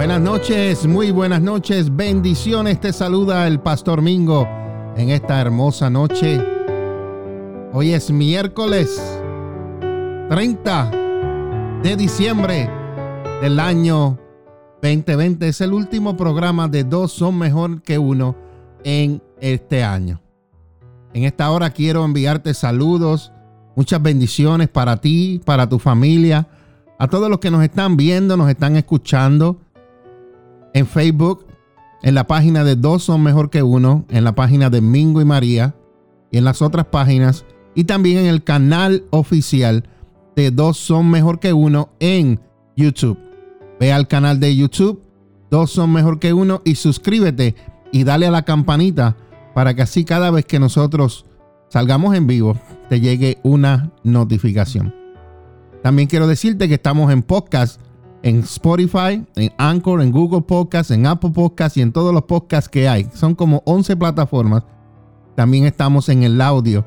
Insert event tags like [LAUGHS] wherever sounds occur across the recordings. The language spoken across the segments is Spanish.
Buenas noches, muy buenas noches, bendiciones. Te saluda el Pastor Mingo en esta hermosa noche. Hoy es miércoles 30 de diciembre del año 2020. Es el último programa de Dos son mejor que uno en este año. En esta hora quiero enviarte saludos, muchas bendiciones para ti, para tu familia, a todos los que nos están viendo, nos están escuchando en Facebook, en la página de Dos son mejor que uno, en la página de Mingo y María y en las otras páginas y también en el canal oficial de Dos son mejor que uno en YouTube. Ve al canal de YouTube, Dos son mejor que uno y suscríbete y dale a la campanita para que así cada vez que nosotros salgamos en vivo te llegue una notificación. También quiero decirte que estamos en podcast, en Spotify, en Anchor, en Google Podcast, en Apple Podcast y en todos los podcasts que hay. Son como 11 plataformas. También estamos en el audio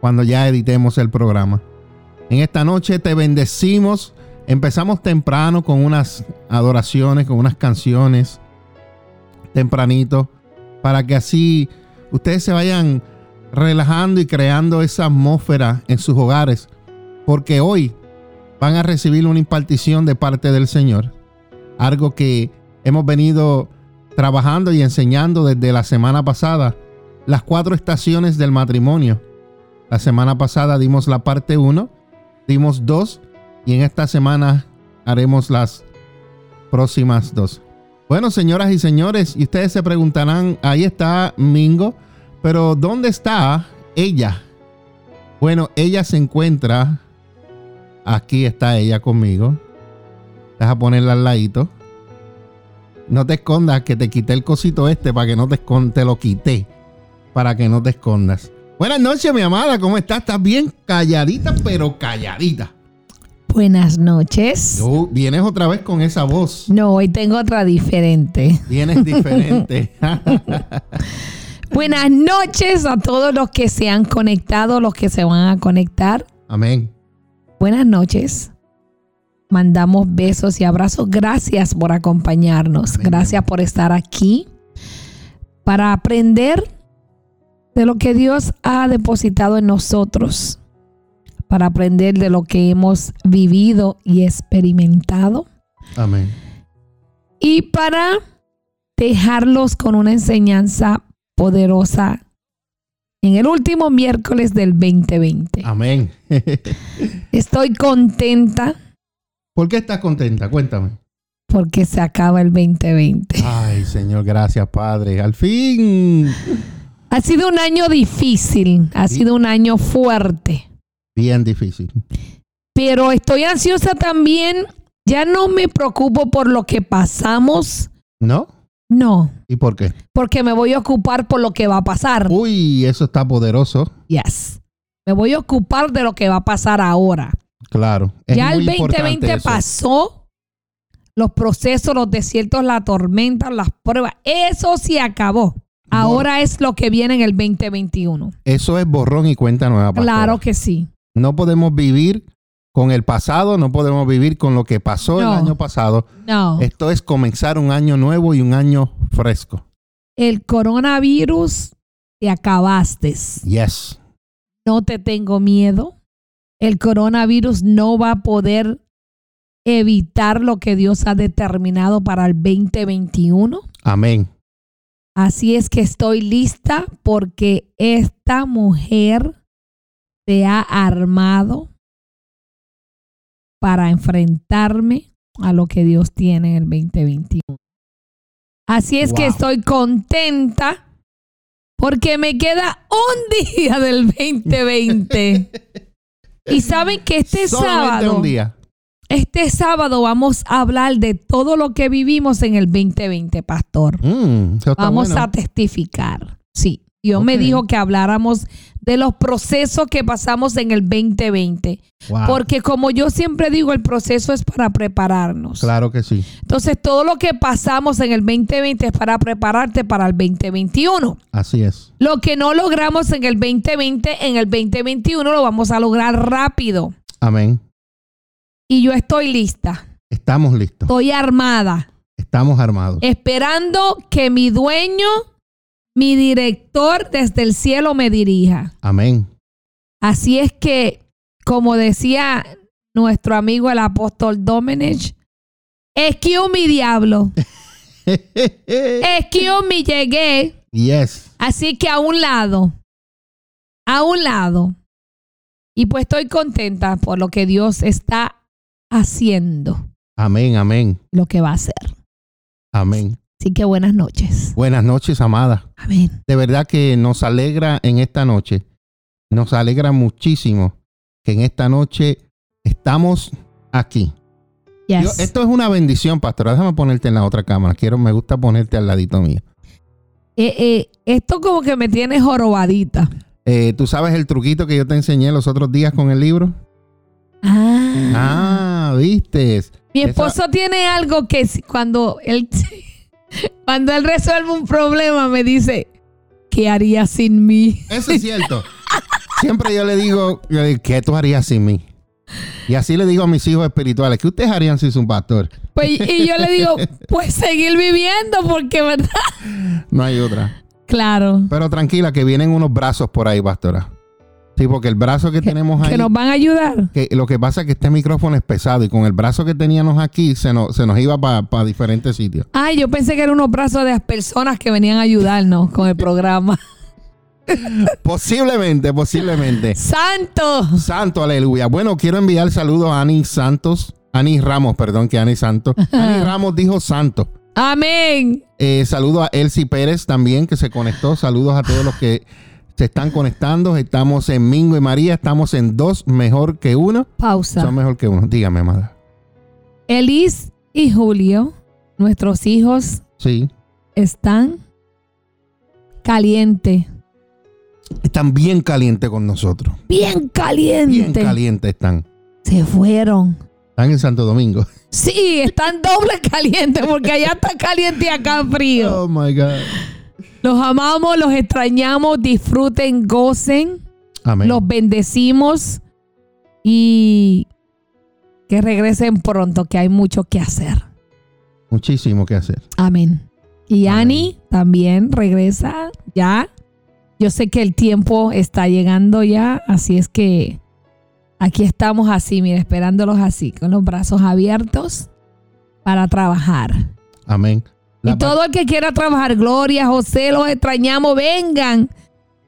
cuando ya editemos el programa. En esta noche te bendecimos. Empezamos temprano con unas adoraciones, con unas canciones. Tempranito para que así ustedes se vayan relajando y creando esa atmósfera en sus hogares, porque hoy van a recibir una impartición de parte del Señor, algo que hemos venido trabajando y enseñando desde la semana pasada, las cuatro estaciones del matrimonio. La semana pasada dimos la parte 1, dimos dos y en esta semana haremos las próximas dos. Bueno, señoras y señores, y ustedes se preguntarán, ahí está Mingo, pero ¿dónde está ella? Bueno, ella se encuentra, aquí está ella conmigo. Deja ponerla al ladito. No te escondas, que te quité el cosito este para que no te escondas, te lo quité para que no te escondas. Buenas noches, mi amada, ¿cómo estás? ¿Estás bien? Calladita, pero calladita. Buenas noches. Tú vienes otra vez con esa voz. No, hoy tengo otra diferente. Vienes diferente. [LAUGHS] Buenas noches a todos los que se han conectado, los que se van a conectar. Amén. Buenas noches. Mandamos besos y abrazos. Gracias por acompañarnos. Gracias por estar aquí para aprender de lo que Dios ha depositado en nosotros para aprender de lo que hemos vivido y experimentado Amén. y para dejarlos con una enseñanza poderosa en el último miércoles del 2020. Amén. [LAUGHS] Estoy contenta ¿Por qué estás contenta? Cuéntame. porque se acaba el 2020. Ay, Señor, gracias, Padre. Al fin. Ha sido un año difícil, ha Sí. sido un año fuerte, Bien difícil. pero estoy ansiosa también. Ya no me preocupo por lo que pasamos, ¿No? No, ¿Y por qué? porque me voy a ocupar por lo que va a pasar. Uy, eso está poderoso. Yes. Me voy a ocupar de lo que va a pasar ahora. Claro. Es ya el muy importante 2020 eso. pasó. Los procesos, los desiertos, la tormenta, las pruebas. Eso se acabó. Ahora es lo que viene en el 2021. Eso es borrón y cuenta nueva. pastora. Claro que sí. No podemos vivir con el pasado, no podemos vivir con lo que pasó No. el año pasado. No. Esto es comenzar un año nuevo y un año fresco. El coronavirus te acabaste. Yes. No te tengo miedo. El coronavirus no va a poder evitar lo que Dios ha determinado para el 2021. Amén. Así es que estoy lista porque esta mujer se ha armado para enfrentarme a lo que Dios tiene en el 2021. Así es que estoy contenta porque me queda un [LAUGHS] día del 2020. y saben que este Solamente sábado, un día. este sábado vamos a hablar de todo lo que vivimos en el 2020, pastor. Mm, Vamos bueno. a testificar. Sí, Dios me dijo que habláramos de los procesos que pasamos en el 2020. Wow. Porque como yo siempre digo, el proceso es para prepararnos. Claro que sí. Entonces, todo lo que pasamos en el 2020 es para prepararte para el 2021. Así es. Lo que no logramos en el 2020, en el 2021 lo vamos a lograr rápido. Amén. Y yo estoy lista. Estamos listos. Estoy armada. Estamos armados. Esperando que mi dueño, mi director desde el cielo me dirija. Amén. Así es que, como decía nuestro amigo el apóstol Domenech, excuse mi diablo, [LAUGHS] excuse mi llegué. yes. Así que a un lado, a un lado. Y pues estoy contenta por lo que Dios está haciendo, Amén, amén, lo que va a hacer. amén. Así que buenas noches. Buenas noches, amada. Amén. De verdad que nos alegra en esta noche, nos alegra muchísimo que en esta noche estamos aquí. Yo- Yes. esto es una bendición, pastora. Déjame ponerte en la otra cámara. Quiero, me gusta ponerte al ladito mío. Eh, eh, esto como que me tiene jorobadita. Eh, ¿Tú sabes el truquito que yo te enseñé los otros días con el libro? Ah. Ah, viste. Mi esposo tiene algo que cuando él [LAUGHS] cuando él resuelve un problema me dice, ¿qué haría sin mí? Eso es [LAUGHS] cierto. Siempre yo le digo, yo le digo, ¿qué tú harías sin mí? Y así le digo a mis hijos espirituales, ¿qué ustedes harían sin su pastor? Pues, y yo le digo, [LAUGHS] pues seguir viviendo porque, ¿verdad? No hay otra. Claro. Pero tranquila, que vienen unos brazos por ahí, pastora. Sí, porque el brazo que tenemos ahí, Que nos van a ayudar. que lo que pasa es que este micrófono es pesado y con el brazo que teníamos aquí se nos, se nos iba para diferentes sitios. Ay, yo pensé que eran unos brazos de las personas que venían a ayudarnos con el programa. [LAUGHS] Posiblemente, posiblemente. ¡Santo! Santo, aleluya. Bueno, quiero enviar saludos a Ani Santos. Ani Ramos, perdón, que Ani Santos. Ani [LAUGHS] Ramos dijo santo. Amén. Eh, saludo a Elsie Pérez también, que se conectó. Saludos a todos los que se están conectando. Estamos en Mingo y María. Estamos en dos mejor que uno. Pausa. Son mejor que uno. Dígame, amada. Elis y Julio, nuestros hijos, Sí. están calientes. Están bien calientes con nosotros. Bien Bien calientes. calientes están. Se fueron. Están en Santo Domingo. [LAUGHS] Sí, están doble calientes porque allá está caliente y acá frío. Oh my God. Los amamos, los extrañamos, disfruten, gocen, Amén. los bendecimos y que regresen pronto, que hay mucho que hacer. Muchísimo que hacer. Amén. Y Amén. Ani también regresa ya. Yo sé que el tiempo está llegando ya, así es que aquí estamos así, mira, esperándolos así, con los brazos abiertos para trabajar. Amén. La y todo el que quiera trabajar, Gloria, José, los extrañamos, vengan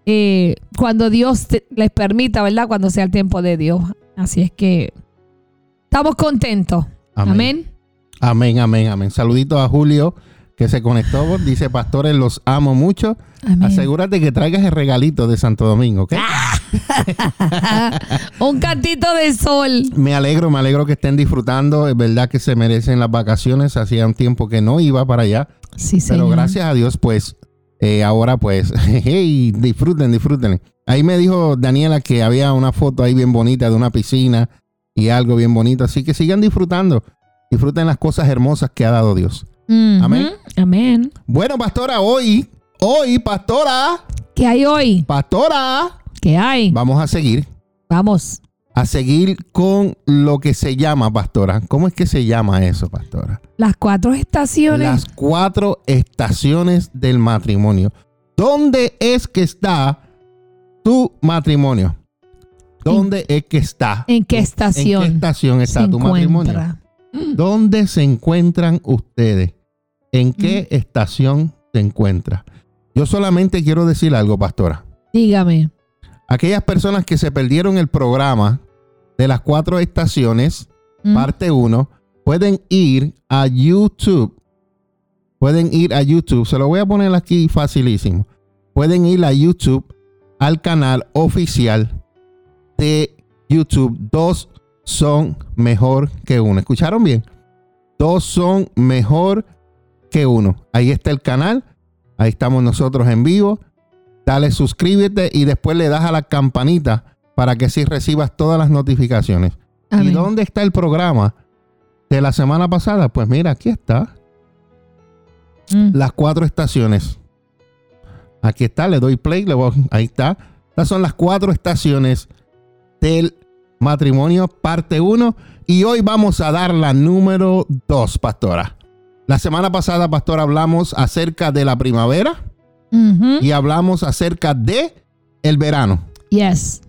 eh, cuando Dios te- les permita, ¿verdad? Cuando sea el tiempo de Dios. Así es que estamos contentos. Amén. Amén, amén, amén. Saludito a Julio que se conectó. Dice, pastores, los amo mucho. Amén. Asegúrate que traigas el regalito de Santo Domingo, ¿ok? [LAUGHS] Un cantito de sol. Me alegro, me alegro que estén disfrutando. Es verdad que se merecen las vacaciones. Hacía un tiempo que no iba para allá. Sí, Pero señor. gracias a Dios, pues, eh, ahora pues, [LAUGHS] hey, disfruten, disfruten. Ahí me dijo Daniela que había una foto ahí bien bonita de una piscina y algo bien bonito. Así que sigan disfrutando. Disfruten las cosas hermosas que ha dado Dios. Amén. Amén. Bueno, pastora, hoy, hoy, pastora, ¿Qué hay hoy? pastora, ¿Qué hay? vamos a seguir, Vamos. a seguir con lo que se llama, pastora. ¿Cómo es que se llama eso, pastora? Las cuatro estaciones. Las cuatro estaciones del matrimonio. ¿Dónde es que está tu matrimonio? ¿Dónde es que está? ¿En qué estación? ¿En qué estación está tu matrimonio? encuentra? ¿Dónde se encuentran ustedes? ¿En qué estación se encuentra? Yo solamente quiero decir algo, pastora. Dígame. Aquellas personas que se perdieron el programa de las cuatro estaciones, Mm. parte 1, pueden ir a YouTube. Pueden ir a YouTube. Se lo voy a poner aquí facilísimo. Pueden ir a YouTube, al canal oficial de YouTube. Dos son mejor que uno. ¿Escucharon bien? Dos son mejor que uno. Ahí está el canal. Ahí estamos nosotros en vivo. Dale suscríbete y después le das a la campanita para que así recibas todas las notificaciones. ¿Y dónde está el programa de la semana pasada? Pues mira, aquí está. Mm. Las cuatro estaciones. Aquí está, le doy play, le voy- ahí está. Estas son las cuatro estaciones del matrimonio, parte 1. Y hoy vamos a dar la número 2, pastora. La semana pasada, pastor, hablamos acerca de la primavera y hablamos acerca de el verano. Yes.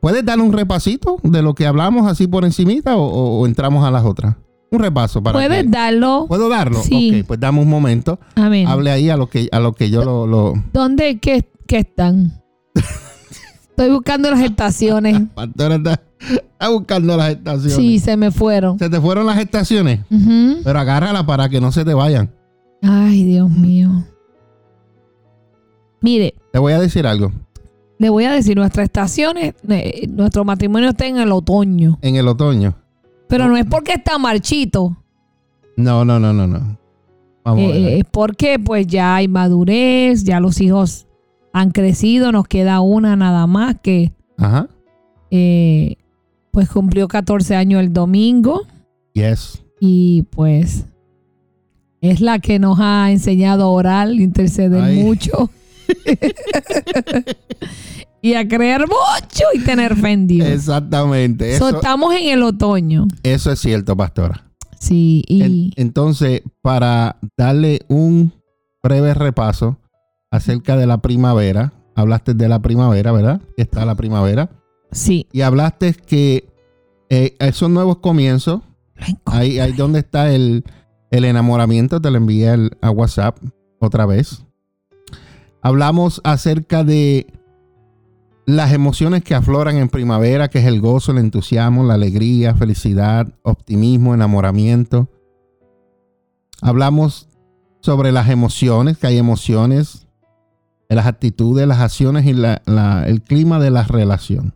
¿Puedes dar un repasito de lo que hablamos así por encimita o, o- o entramos a las otras? Un repaso para ¿Puedes que- darlo? ¿Puedo darlo? Sí. Ok, pues dame un momento. Amén. Hable ahí a lo que, a lo que yo lo... lo... ¿Dónde qué, qué están? [LAUGHS] Estoy buscando las estaciones. Pastora está, [LAUGHS] está buscando las estaciones. Sí, se me fueron. Se te fueron las estaciones, Ujú. pero agárrala para que no se te vayan. Ay, Dios mío. Mire, Te voy a decir algo. le voy a decir, nuestras estaciones, eh, nuestro matrimonio está en el otoño. En el otoño. Pero no es porque está marchito. No, no, no, no, no. Vamos a ver. Eh, es porque pues ya hay madurez, ya los hijos han crecido, nos queda una nada más que Ajá. eh, pues cumplió 14 años el domingo Yes. y pues es la que nos ha enseñado a orar, interceder Ay. mucho [LAUGHS] y a creer mucho y tener fe en Dios. Exactamente. So, Eso, estamos en el otoño. eso es cierto, pastora. Sí, y En- entonces, para darle un breve repaso acerca de la primavera, hablaste de la primavera, ¿verdad? Que está la primavera. Sí. Y hablaste que eh, esos nuevos comienzos, ahí, ahí donde está el, el enamoramiento, te lo envié al- a WhatsApp otra vez. Hablamos acerca de las emociones que afloran en primavera, que es el gozo, el entusiasmo, la alegría, felicidad, optimismo, enamoramiento. Hablamos sobre las emociones, que hay emociones, las actitudes, las acciones y la- la- el clima de la relación.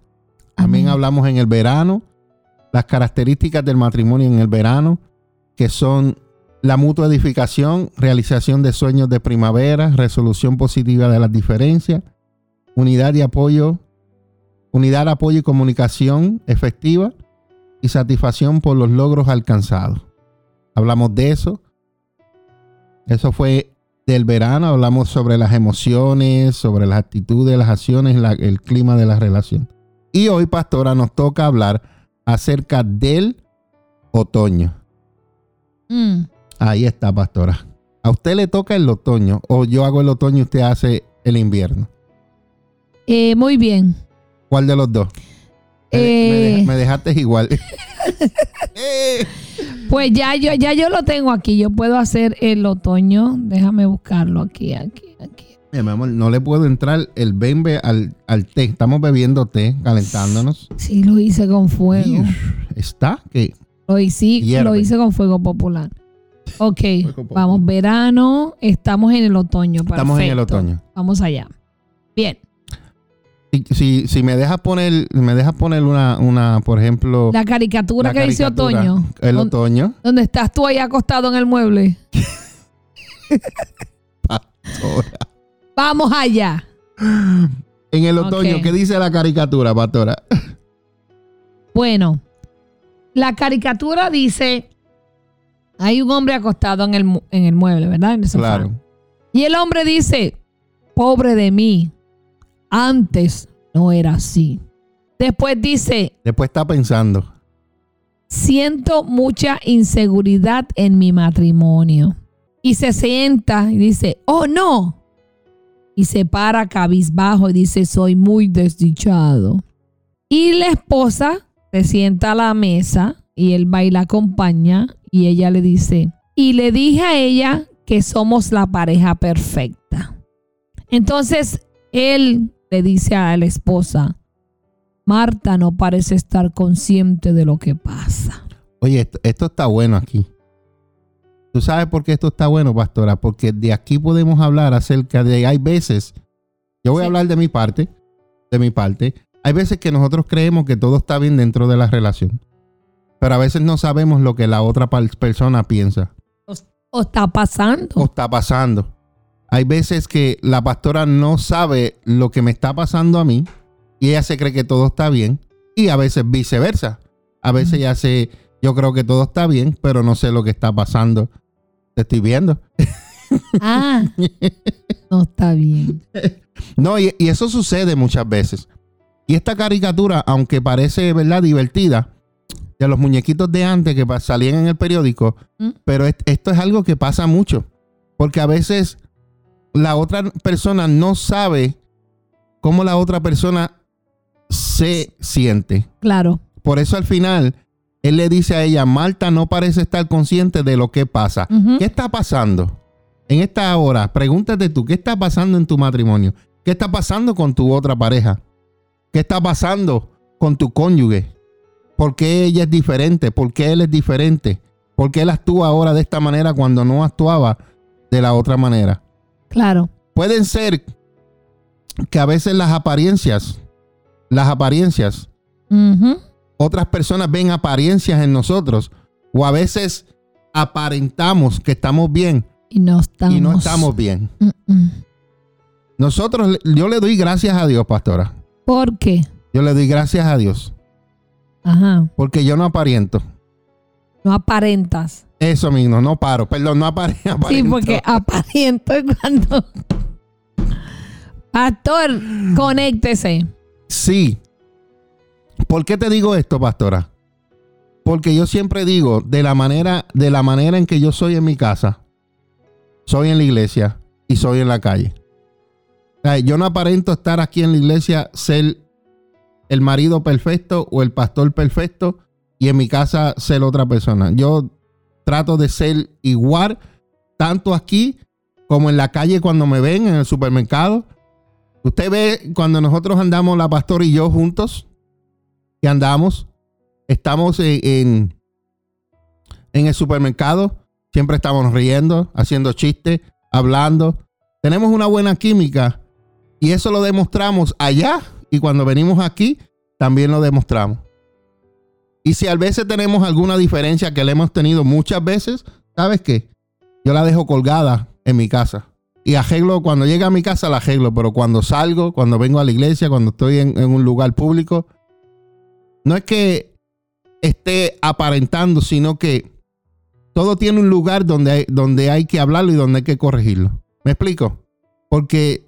También Amén. hablamos en el verano, las características del matrimonio en el verano, que son la mutua edificación, realización de sueños de primavera, resolución positiva de las diferencias, unidad y apoyo, unidad, apoyo y comunicación efectiva y satisfacción por los logros alcanzados. Hablamos de eso. Eso fue del verano, hablamos sobre las emociones, sobre las actitudes, las acciones, la- el clima de la relación. Y hoy, pastora, nos toca hablar acerca del otoño. Mm. Ahí está, pastora. A usted le toca el otoño, o yo hago el otoño y usted hace el invierno. Eh, muy bien. ¿Cuál de los dos? Me, me Eh. me dejaste igual. Eh. [LAUGHS] [LAUGHS] Pues ya yo, ya yo lo tengo aquí. Yo puedo hacer el otoño. Déjame buscarlo aquí, aquí, aquí. Mira, mi amor, no le puedo entrar el bembe al, al té. Estamos bebiendo té, calentándonos. Sí, lo hice con fuego. Está que Lo hice, Hierve. lo hice con fuego popular. Ok, Fuego popular. vamos, verano, estamos en el otoño. estamos en el perfecto. otoño. Vamos allá. Bien, Si, si, si me dejas poner, me dejas poner una, una, por ejemplo, la caricatura la que dice caricatura, otoño. El ¿Dó- otoño. ¿Dónde estás tú ahí acostado en el mueble? [LAUGHS] Pastora. Vamos allá. En el otoño. ¿qué dice la caricatura, pastora? Bueno, la caricatura dice, hay un hombre acostado en el, en el mueble, ¿verdad? En el sofá. Claro. Y el hombre dice, pobre de mí, antes no era así. Después dice, Después está pensando. siento mucha inseguridad en mi matrimonio. Y se sienta y dice, oh no. Y se para cabizbajo y dice, soy muy desdichado. Y la esposa se sienta a la mesa y él va y la acompaña y ella le dice, y le dije a ella que somos la pareja perfecta. Entonces él le dice a la esposa, Marta no parece estar consciente de lo que pasa. Oye, esto, esto está bueno aquí. ¿Tú sabes por qué esto está bueno, pastora? Porque de aquí podemos hablar acerca de, hay veces, yo voy a hablar de mi parte, de mi parte, hay veces que nosotros creemos que todo está bien dentro de la relación, pero a veces no sabemos lo que la otra persona piensa ¿O está pasando? o está pasando. Hay veces que la pastora no sabe lo que me está pasando a mí y ella se cree que todo está bien y a veces viceversa. A veces Ujú. ella se, yo creo que todo está bien, pero no sé lo que está pasando. Te estoy viendo. Ah, no está bien. No, y, y eso sucede muchas veces. Y esta caricatura, aunque parece, ¿verdad?, divertida, de los muñequitos de antes que salían en el periódico, ¿Mm? pero est- esto es algo que pasa mucho, porque a veces la otra persona no sabe cómo la otra persona se siente. Claro. Por eso al final él le dice a ella, Marta no parece estar consciente de lo que pasa. ¿Qué está pasando? En esta hora, pregúntate tú, ¿qué está pasando en tu matrimonio? ¿Qué está pasando con tu otra pareja? ¿Qué está pasando con tu cónyuge? ¿Por qué ella es diferente? ¿Por qué él es diferente? ¿Por qué él actúa ahora de esta manera cuando no actuaba de la otra manera? Claro. Pueden ser que a veces las apariencias, las apariencias. Otras personas ven apariencias en nosotros o a veces aparentamos que estamos bien Y no estamos. y no estamos bien. Mm, mm. Nosotros, yo le doy gracias a Dios, pastora. ¿Por qué? Yo le doy gracias a Dios Ajá. porque yo no aparento. No aparentas. Eso mismo, no paro. Perdón, no apare- [LAUGHS] aparento. Sí, porque aparento es cuando. Pastor, conéctese. Sí. ¿Por qué te digo esto, pastora? Porque yo siempre digo, de la manera, de la manera en que yo soy en mi casa, soy en la iglesia y soy en la calle. Yo no aparento estar aquí en la iglesia, ser el marido perfecto o el pastor perfecto y en mi casa ser otra persona. Yo trato de ser igual, tanto aquí como en la calle cuando me ven en el supermercado. Usted ve cuando nosotros andamos, la pastora y yo juntos, que andamos, estamos en, en, el supermercado, siempre estamos riendo, haciendo chistes, hablando. Tenemos una buena química y eso lo demostramos allá y cuando venimos aquí también lo demostramos. Y si a veces tenemos alguna diferencia que le hemos tenido muchas veces, ¿sabes qué? Yo la dejo colgada en mi casa y arreglo, cuando llega a mi casa la arreglo, pero cuando salgo, cuando vengo a la iglesia, cuando estoy en un lugar público, no es que esté aparentando, sino que todo tiene un lugar donde hay, donde hay que hablarlo y donde hay que corregirlo. ¿Me explico? Porque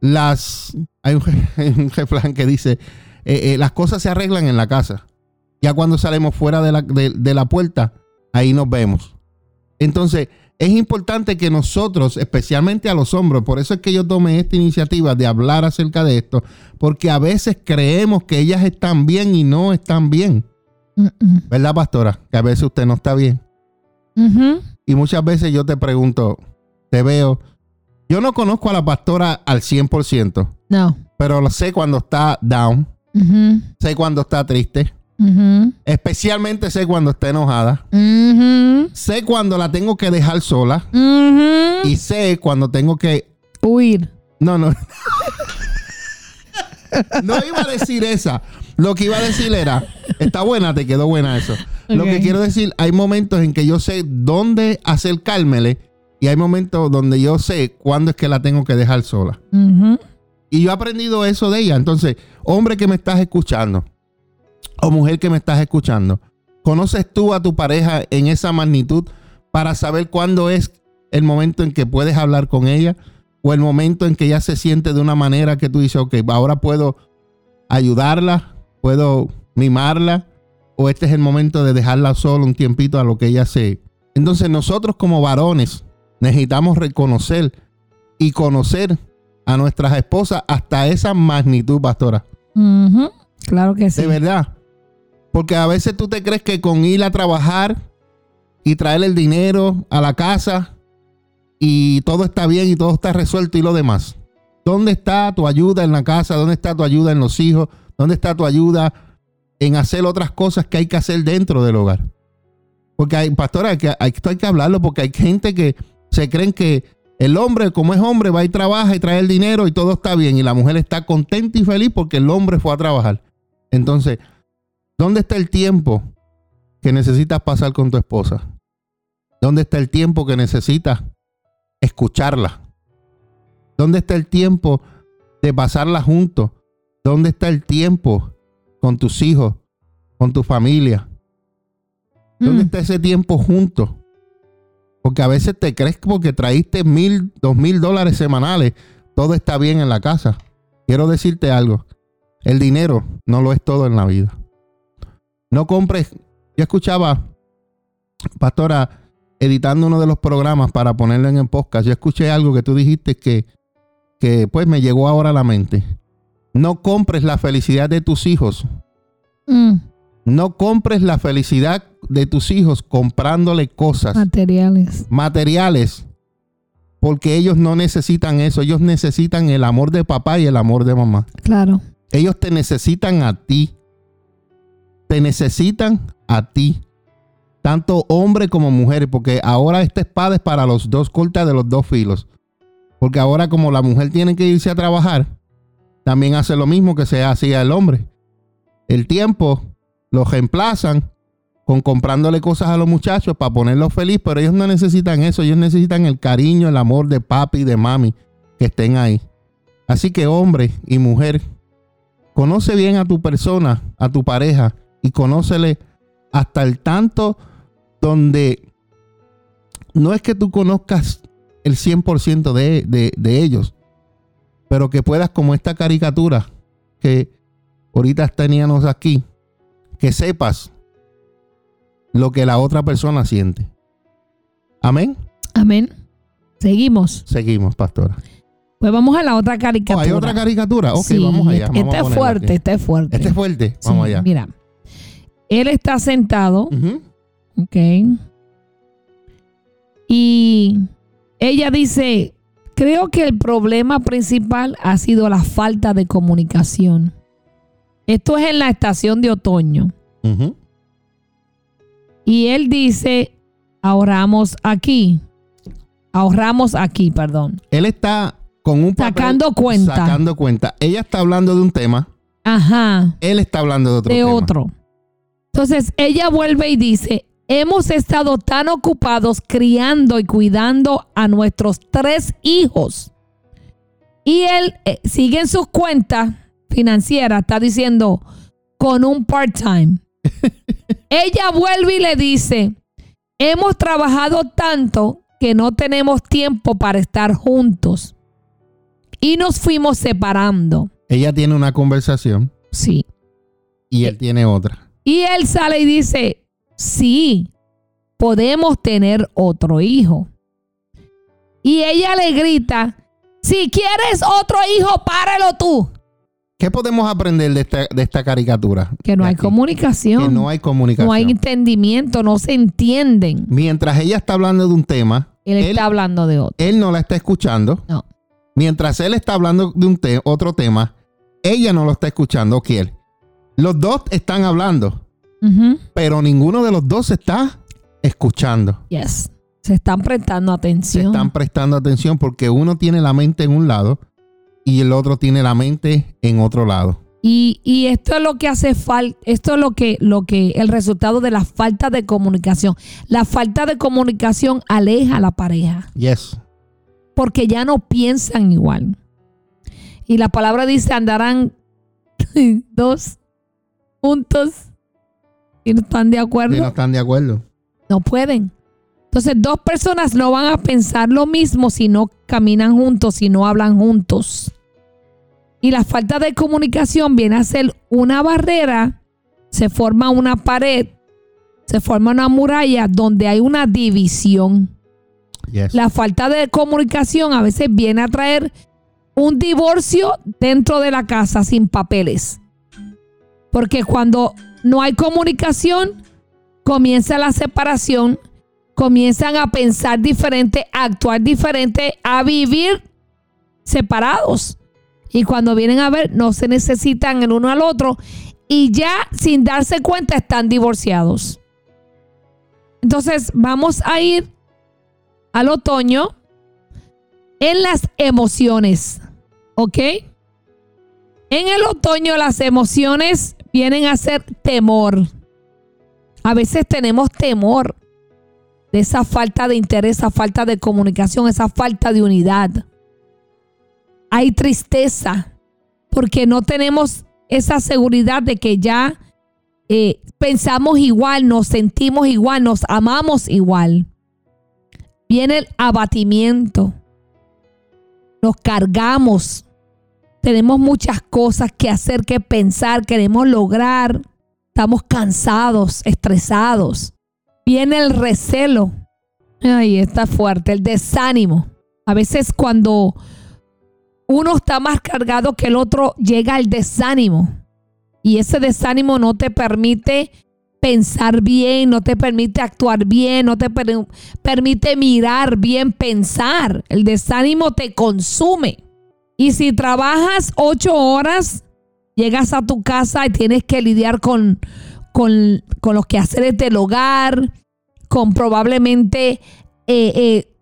las hay un, [LAUGHS] hay refrán que dice eh, eh, las cosas se arreglan en la casa. Ya cuando salimos fuera de la, de la puerta, ahí nos vemos. Entonces, es importante que nosotros, especialmente a los hombres, por eso es que yo tomé esta iniciativa de hablar acerca de esto, porque a veces creemos que ellas están bien y no están bien. ¿Verdad, pastora? Que a veces usted no está bien. Y muchas veces yo te pregunto, te veo, yo no conozco a la pastora al 100%, No. pero sé cuando está down, sé cuando está triste, Especialmente sé cuando está enojada, sé cuando la tengo que dejar sola y sé cuando tengo que... Huir. No, no. [LAUGHS] No iba a decir esa. Lo que iba a decir era, está buena, te quedó buena eso. Lo que quiero decir, hay momentos en que yo sé dónde acercármele y hay momentos donde yo sé cuándo es que la tengo que dejar sola. Y yo he aprendido eso de ella. Entonces, hombre que me estás escuchando o mujer que me estás escuchando, ¿conoces tú a tu pareja en esa magnitud para saber cuándo es el momento en que puedes hablar con ella o el momento en que ella se siente de una manera que tú dices, ok, ahora puedo ayudarla, puedo mimarla o este es el momento de dejarla sola un tiempito a lo que ella se... Entonces nosotros como varones necesitamos reconocer y conocer a nuestras esposas hasta esa magnitud, pastora. Claro que sí. De verdad. Porque a veces tú te crees que con ir a trabajar y traer el dinero a la casa y todo está bien y todo está resuelto y lo demás. ¿Dónde está tu ayuda en la casa? ¿Dónde está tu ayuda en los hijos? ¿Dónde está tu ayuda en hacer otras cosas que hay que hacer dentro del hogar? Porque hay, pastora, que, hay, esto hay que hablarlo porque hay gente que se creen que el hombre, como es hombre, va y trabaja y trae el dinero y todo está bien. Y la mujer está contenta y feliz porque el hombre fue a trabajar. Entonces, ¿dónde está el tiempo que necesitas pasar con tu esposa? ¿Dónde está el tiempo que necesitas escucharla? ¿Dónde está el tiempo de pasarla juntos? ¿Dónde está el tiempo con tus hijos, con tu familia? ¿Dónde Mm. está ese tiempo juntos? Porque a veces te crees que porque traíste mil, dos mil dólares semanales, todo está bien en la casa. Quiero decirte algo. El dinero no lo es todo en la vida. No compres. Yo escuchaba, pastora, editando uno de los programas para ponerlo en el podcast, yo escuché algo que tú dijiste que, que pues me llegó ahora a la mente. No compres la felicidad de tus hijos. Mm, No compres la felicidad de tus hijos comprándole cosas materiales. materiales. Porque ellos no necesitan eso. Ellos necesitan el amor de papá y el amor de mamá. Claro. Ellos te necesitan a ti. Te necesitan a ti. Tanto hombre como mujer. Porque ahora esta espada es para los dos cortas de los dos filos. Porque ahora como la mujer tiene que irse a trabajar, también hace lo mismo que se hacía el hombre. El tiempo lo reemplazan con comprándole cosas a los muchachos para ponerlos feliz, pero ellos no necesitan eso, ellos necesitan el cariño, el amor de papi y de mami que estén ahí. Así que hombre y mujer, conoce bien a tu persona, a tu pareja y conócele hasta el tanto donde no es que tú conozcas el 100% de, de, de ellos, pero que puedas como esta caricatura que ahorita teníamos aquí, que sepas lo que la otra persona siente. Amén. Amén. Seguimos. Seguimos, pastora. Pues vamos a la otra Oh, caricatura. hay otra caricatura. Ok, Sí, vamos allá. Este Vamos es fuerte, este es fuerte. Este es fuerte. Sí, Vamos allá. Mira. Él está sentado, ok. Y ella dice, creo que el problema principal ha sido la falta de comunicación. Esto es en la estación de otoño. Y él dice, ahorramos aquí. Ahorramos aquí, perdón. Él está con un papel Sacando cuenta. Sacando cuenta. Ella está hablando de un tema. Ajá. Él está hablando de otro de tema. otro. Entonces ella vuelve y dice, hemos estado tan ocupados criando y cuidando a nuestros tres hijos. Y él eh, sigue en sus cuentas financieras, está diciendo, con un part-time. [LAUGHS] ella vuelve y le dice, hemos trabajado tanto que no tenemos tiempo para estar juntos. Y nos fuimos separando. Ella tiene una conversación Sí. y él tiene otra. Y él sale y dice, sí, podemos tener otro hijo. Y ella le grita, si quieres otro hijo, páralo tú. ¿Qué podemos aprender de esta, de esta caricatura? Que no hay aquí? comunicación. Que no hay comunicación. no hay entendimiento, no se entienden. Mientras ella está hablando de un tema, Él, él, está hablando de otro. él no la está escuchando. No. Mientras él está hablando de un te- otro tema, ella no lo está escuchando. ¿o quién? Los dos están hablando, pero ninguno de los dos se está escuchando. Yes. Se están prestando Se atención. están prestando atención porque uno tiene la mente en un lado y el otro tiene la mente en otro lado. Y, y esto es lo que hace falta, esto es lo que, lo que, el resultado de la falta de comunicación. La falta de comunicación aleja a la pareja. Yes. porque ya no piensan igual. Y la palabra dice, andarán [LAUGHS] dos juntos y no están de acuerdo. Si no están de acuerdo. No pueden. Entonces, dos personas no van a pensar lo mismo si no caminan juntos, si no hablan juntos. Y la falta de comunicación viene a ser una barrera, se forma una pared, se forma una muralla donde hay una división. Yes. La falta de comunicación a veces viene a traer un divorcio dentro de la casa sin papeles. Porque cuando no hay comunicación, comienza la separación, comienzan a pensar diferente, a actuar diferente, a vivir separados. Y cuando vienen a ver, no se necesitan el uno al otro y ya sin darse cuenta están divorciados. Entonces vamos a ir al otoño en las emociones, ¿ok? En el otoño las emociones vienen a ser temor. A veces tenemos temor de esa falta de interés, esa falta de comunicación, esa falta de unidad. Hay tristeza porque no tenemos esa seguridad de que ya eh, pensamos igual, nos sentimos igual, nos amamos igual. Viene el abatimiento. Nos cargamos. Tenemos muchas cosas que hacer, que pensar, queremos lograr. estamos cansados, estresados. Viene el recelo. Ay, está fuerte, el desánimo. A veces cuando uno está más cargado que el otro, llega el desánimo. Y ese desánimo no te permite pensar bien, no te permite actuar bien, no te permite mirar bien, pensar. El desánimo te consume. Y si trabajas ocho horas, llegas a tu casa y tienes que lidiar con, con, con los quehaceres del hogar, con probablemente eh, eh,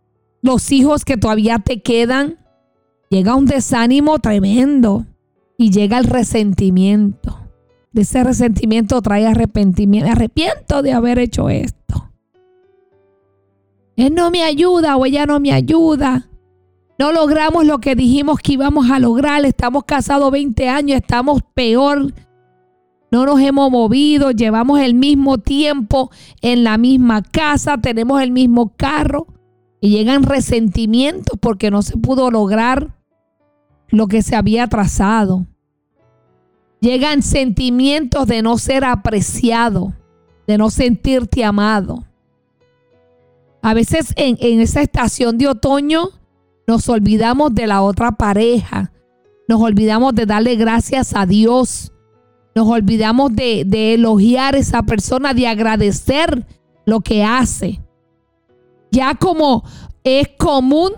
los hijos que todavía te quedan, llega un desánimo tremendo y llega el resentimiento. De ese resentimiento trae arrepentimiento. Arrepiento de haber hecho esto. Él no me ayuda o ella no me ayuda. No logramos lo que dijimos que íbamos a lograr. Estamos casados 20 años, estamos peor. No nos hemos movido, llevamos el mismo tiempo en la misma casa, tenemos el mismo carro y llegan resentimientos porque no se pudo lograr lo que se había trazado. Llegan sentimientos de no ser apreciado, de no sentirte amado. A veces en, en esa estación de otoño nos olvidamos de la otra pareja. Nos olvidamos de darle gracias a Dios. Nos olvidamos de, elogiar a esa persona, de agradecer lo que hace. Ya como es común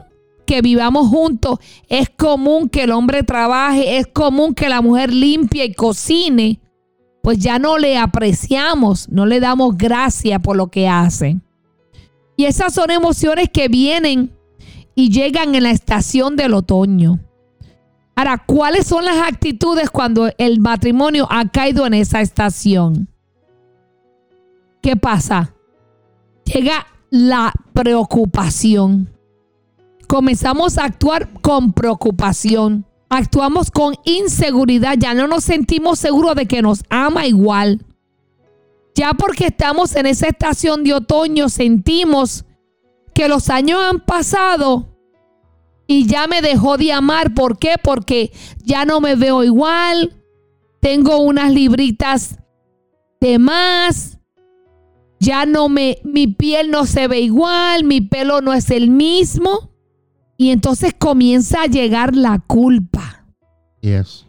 que vivamos juntos, es común que el hombre trabaje, es común que la mujer limpie y cocine, pues ya no le apreciamos, no le damos gracia por lo que hace. Y esas son emociones que vienen y llegan en la estación del otoño. Ahora, ¿cuáles son las actitudes cuando el matrimonio ha caído en esa estación? ¿Qué pasa? Llega la preocupación. Comenzamos a actuar con preocupación. Actuamos con inseguridad. Ya no nos sentimos seguros de que nos ama igual. Ya porque estamos en esa estación de otoño sentimos que los años han pasado y ya me dejó de amar. ¿Por qué? Porque ya no me veo igual. Tengo unas libritas de más. Ya no me, mi piel no se ve igual, mi pelo no es el mismo. Y entonces comienza a llegar la culpa. Yes.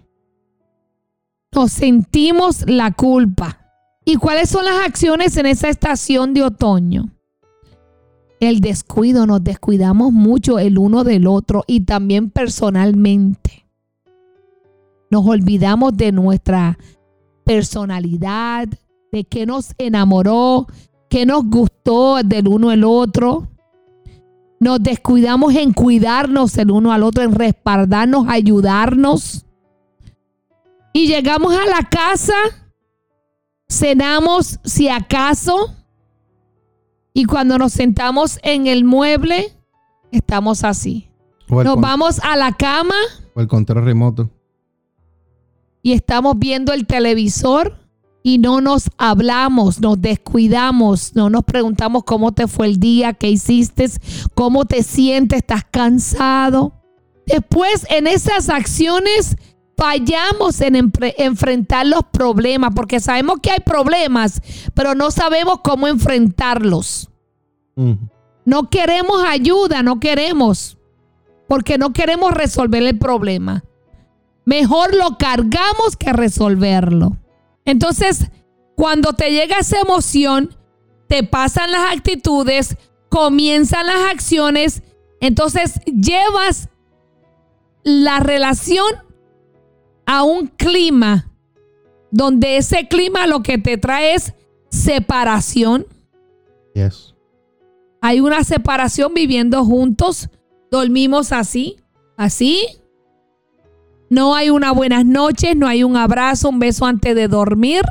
Nos sentimos la culpa. ¿Y cuáles son las acciones en esa estación de otoño? El descuido, nos descuidamos mucho el uno del otro y también personalmente. Nos olvidamos de nuestra personalidad, de qué nos enamoró, qué nos gustó del uno el otro. Nos descuidamos en cuidarnos el uno al otro, en respaldarnos, ayudarnos. Y llegamos a la casa, cenamos si acaso y cuando nos sentamos en el mueble, estamos así. Nos vamos a la cama. O el control remoto. Y estamos viendo el televisor y no nos hablamos, nos descuidamos, no nos preguntamos cómo te fue el día, qué hiciste, cómo te sientes, estás cansado. Después en esas acciones fallamos en enfrentar los problemas, porque sabemos que hay problemas, pero no sabemos cómo enfrentarlos. No queremos ayuda, no queremos, porque no queremos resolver el problema. Mejor lo cargamos que resolverlo. Entonces, cuando te llega esa emoción, te pasan las actitudes, comienzan las acciones, entonces llevas la relación a un clima donde ese clima lo que te trae es separación. Yes. Hay una separación viviendo juntos. Dormimos así, así. No hay una buenas noches, no hay un abrazo, un beso antes de dormir.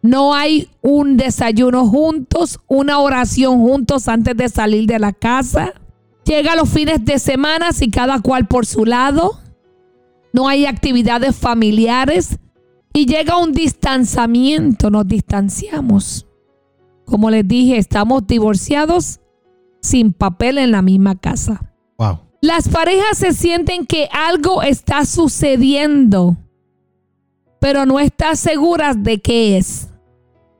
No hay un desayuno juntos, una oración juntos antes de salir de la casa. Llega los fines de semana y cada cual por su lado no hay actividades familiares y llega un distanciamiento, nos distanciamos. Como les dije, estamos divorciados sin papel en la misma casa. Wow. Las parejas se sienten que algo está sucediendo pero no estás segura de qué es.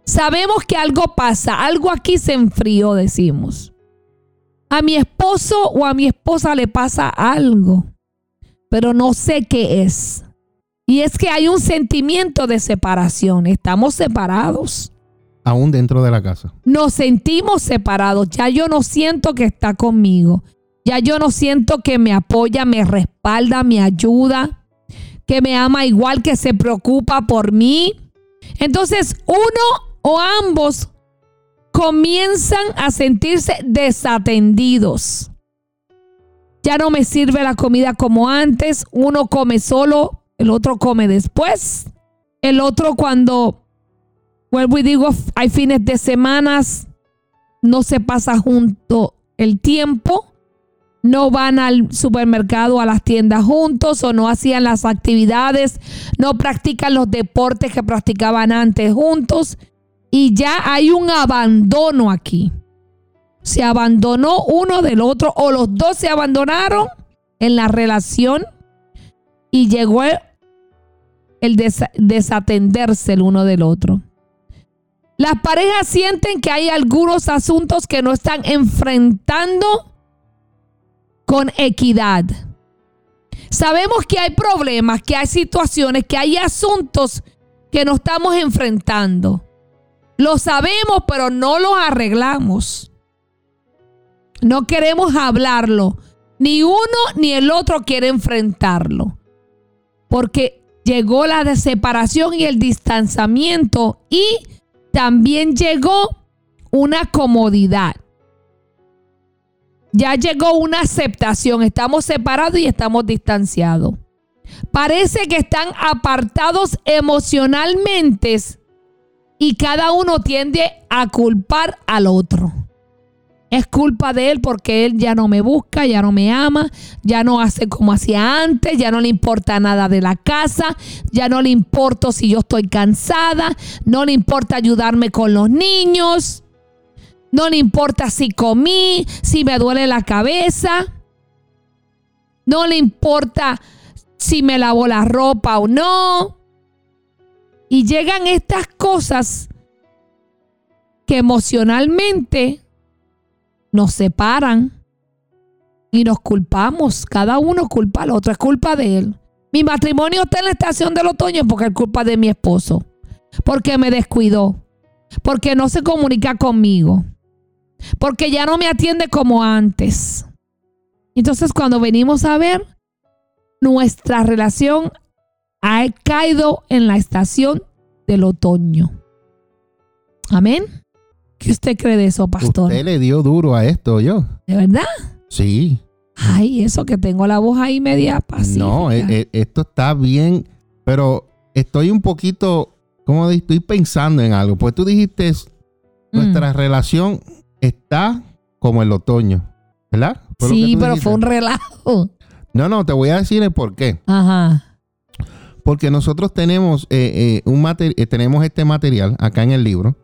Sabemos que algo pasa, algo aquí se enfrió, decimos. A mi esposo o a mi esposa le pasa algo, pero no sé qué es. Y es que hay un sentimiento de separación, estamos separados. Aún dentro de la casa. Nos sentimos separados, ya yo no siento que está conmigo, ya yo no siento que me apoya, me respalda, me ayuda, que me ama igual, que se preocupa por mí. Entonces uno o ambos comienzan a sentirse desatendidos. Ya no me sirve la comida como antes, uno come solo, el otro come después, el otro cuando, vuelvo y digo, hay fines de semanas, no se pasa junto el tiempo, no van al supermercado, a las tiendas juntos o no hacían las actividades, no practican los deportes que practicaban antes juntos. Y ya hay un abandono aquí. Se abandonó uno del otro o los dos se abandonaron en la relación y llegó el desatenderse el uno del otro. Las parejas sienten que hay algunos asuntos que no están enfrentando con equidad. Sabemos que hay problemas, que hay situaciones, que hay asuntos que no estamos enfrentando. Lo sabemos, pero no lo arreglamos. No queremos hablarlo. Ni uno ni el otro quiere enfrentarlo. Porque llegó la separación y el distanciamiento y también llegó una comodidad. Ya llegó una aceptación. Estamos separados y estamos distanciados. Parece que están apartados emocionalmente y cada uno tiende a culpar al otro. Es culpa de él porque él ya no me busca, ya no me ama, ya no hace como hacía antes, ya no le importa nada de la casa, ya no le importa si yo estoy cansada, no le importa ayudarme con los niños, no le importa si comí, si me duele la cabeza, no le importa si me lavo la ropa o no. Y llegan estas cosas que emocionalmente nos separan y nos culpamos. Cada uno culpa al otro, es culpa de él. Mi matrimonio está en la estación del otoño porque es culpa de mi esposo, porque me descuidó, porque no se comunica conmigo, porque ya no me atiende como antes. Entonces cuando venimos a ver, nuestra relación ha caído en la estación del otoño. Amén. ¿Qué usted cree de eso, pastor? Usted le dio duro a esto, yo. ¿De verdad? Sí. Ay, eso que tengo la voz ahí media pacífica. No, e, e, esto está bien, pero estoy un poquito, como estoy pensando en algo. Pues tú dijiste, nuestra mm. relación está como el otoño, ¿verdad? Sí, pero fue un relajo. No, no, te voy a decir el por qué. Ajá. Porque nosotros tenemos, eh, eh, un eh, tenemos este material acá en el libro.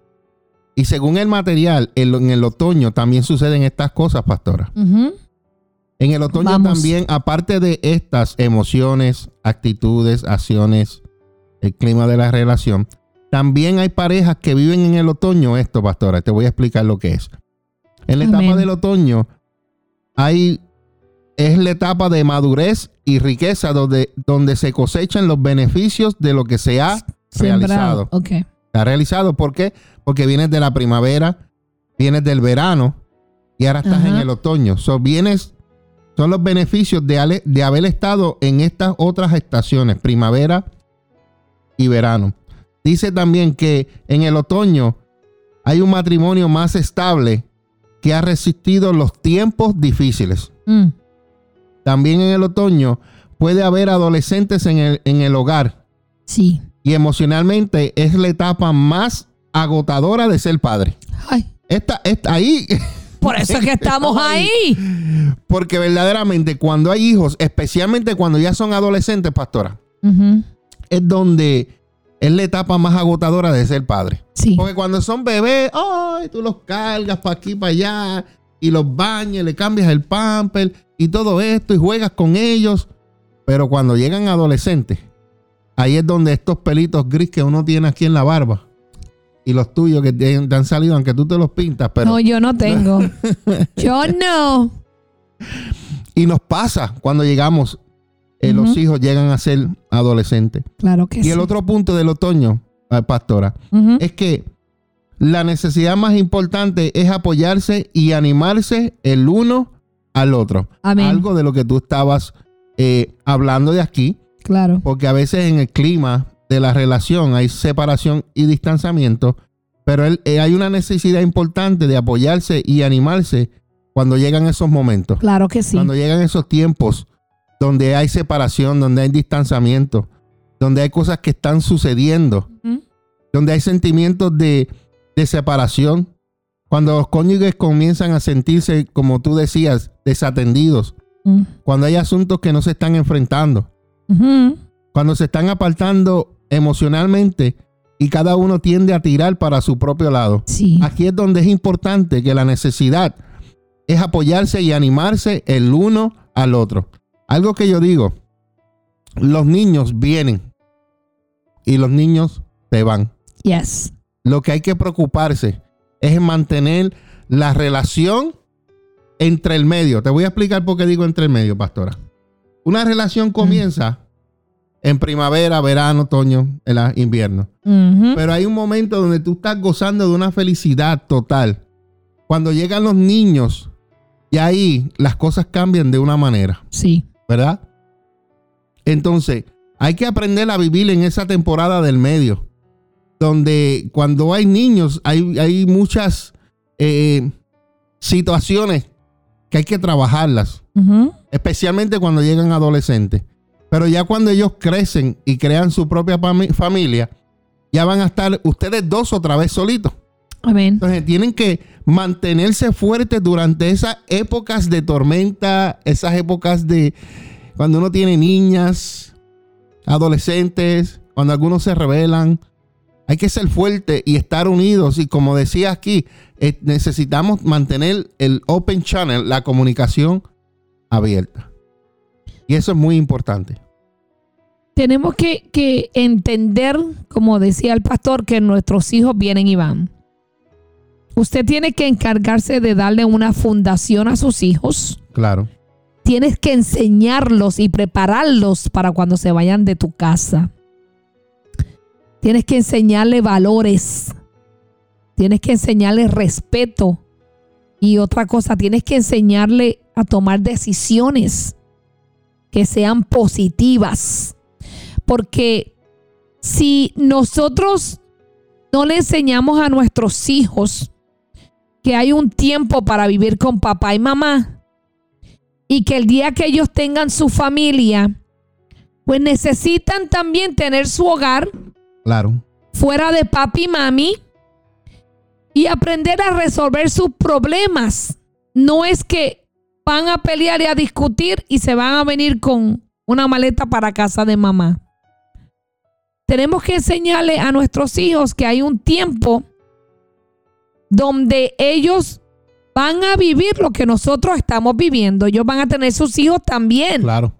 Y según el material, en, el otoño también suceden estas cosas, pastora. En el otoño también, aparte de estas emociones, actitudes, acciones, el clima de la relación, también hay parejas que viven en el otoño esto, pastora. Te voy a explicar lo que es. En la etapa del otoño hay es la etapa de madurez y riqueza donde, donde se cosechan los beneficios de lo que se ha realizado. Okay. Se ha realizado, ¿por qué? Porque vienes de la primavera, vienes del verano y ahora estás en el otoño. So, vienes, son los beneficios de, de haber estado en estas otras estaciones, primavera y verano. Dice también que en el otoño hay un matrimonio más estable que ha resistido los tiempos difíciles. Mm. También en el otoño puede haber adolescentes en el, en el hogar. Sí. Y emocionalmente es la etapa más agotadora de ser padre. Ay. Esta, esta ahí. [LAUGHS] Por eso es que estamos ahí. Porque verdaderamente cuando hay hijos, especialmente cuando ya son adolescentes, pastora, es donde es la etapa más agotadora de ser padre. Sí. Porque cuando son bebés, ay, tú los cargas para aquí, para allá, y los bañas, le cambias el pamper y todo esto y juegas con ellos. Pero cuando llegan adolescentes, ahí es donde estos pelitos gris que uno tiene aquí en la barba y los tuyos que te, te han salido, aunque tú te los pintas, pero... No, yo no tengo. [LAUGHS] yo no. Y nos pasa cuando llegamos, eh, los hijos llegan a ser adolescentes. Claro que Y sí. el otro punto del otoño, eh, pastora, es que la necesidad más importante es apoyarse y animarse el uno al otro. Amén. Algo de lo que tú estabas eh, hablando de aquí, Claro. porque a veces en el clima de la relación hay separación y distanciamiento, pero el- eh, hay una necesidad importante de apoyarse y animarse cuando llegan esos momentos. Claro que sí. Cuando llegan esos tiempos donde hay separación, donde hay distanciamiento, donde hay cosas que están sucediendo, donde hay sentimientos de, de separación, cuando los cónyuges comienzan a sentirse, como tú decías, desatendidos, Mm. cuando hay asuntos que no se están enfrentando. Cuando se están apartando emocionalmente y cada uno tiende a tirar para su propio lado. Sí. Aquí es donde es importante que la necesidad es apoyarse y animarse el uno al otro. Algo que yo digo, los niños vienen y los niños se van. Yes. Lo que hay que preocuparse es en mantener la relación entre el medio. Te voy a explicar por qué digo entre el medio, pastora. Una relación comienza en primavera, verano, otoño, en la- invierno. Pero hay un momento donde tú estás gozando de una felicidad total. Cuando llegan los niños, y ahí las cosas cambian de una manera, Sí. ¿verdad? Entonces, hay que aprender a vivir en esa temporada del medio, donde cuando hay niños hay, hay muchas eh, situaciones que hay que trabajarlas especialmente cuando llegan adolescentes. Pero ya cuando ellos crecen y crean su propia fami- familia, ya van a estar ustedes dos otra vez solitos. Amén. Entonces tienen que mantenerse fuertes durante esas épocas de tormenta, esas épocas de cuando uno tiene niñas, adolescentes, cuando algunos se rebelan. Hay que ser fuerte y estar unidos. Y como decía aquí, eh, necesitamos mantener el open channel, la comunicación abierta. Y eso es muy importante. Tenemos que, que entender, como decía el pastor, que nuestros hijos vienen y van. Usted tiene que encargarse de darle una fundación a sus hijos. Claro. Tienes que enseñarlos y prepararlos para cuando se vayan de tu casa. Tienes que enseñarle valores. Tienes que enseñarle respeto. Y otra cosa, tienes que enseñarle a tomar decisiones que sean positivas. Porque si nosotros no le enseñamos a nuestros hijos que hay un tiempo para vivir con papá y mamá y que el día que ellos tengan su familia, pues necesitan también tener su hogar Claro. fuera de papi y mami y aprender a resolver sus problemas. No es que van a pelear y a discutir y se van a venir con una maleta para casa de mamá. Tenemos que enseñarle a nuestros hijos que hay un tiempo donde ellos van a vivir lo que nosotros estamos viviendo. Ellos van a tener sus hijos también. Claro.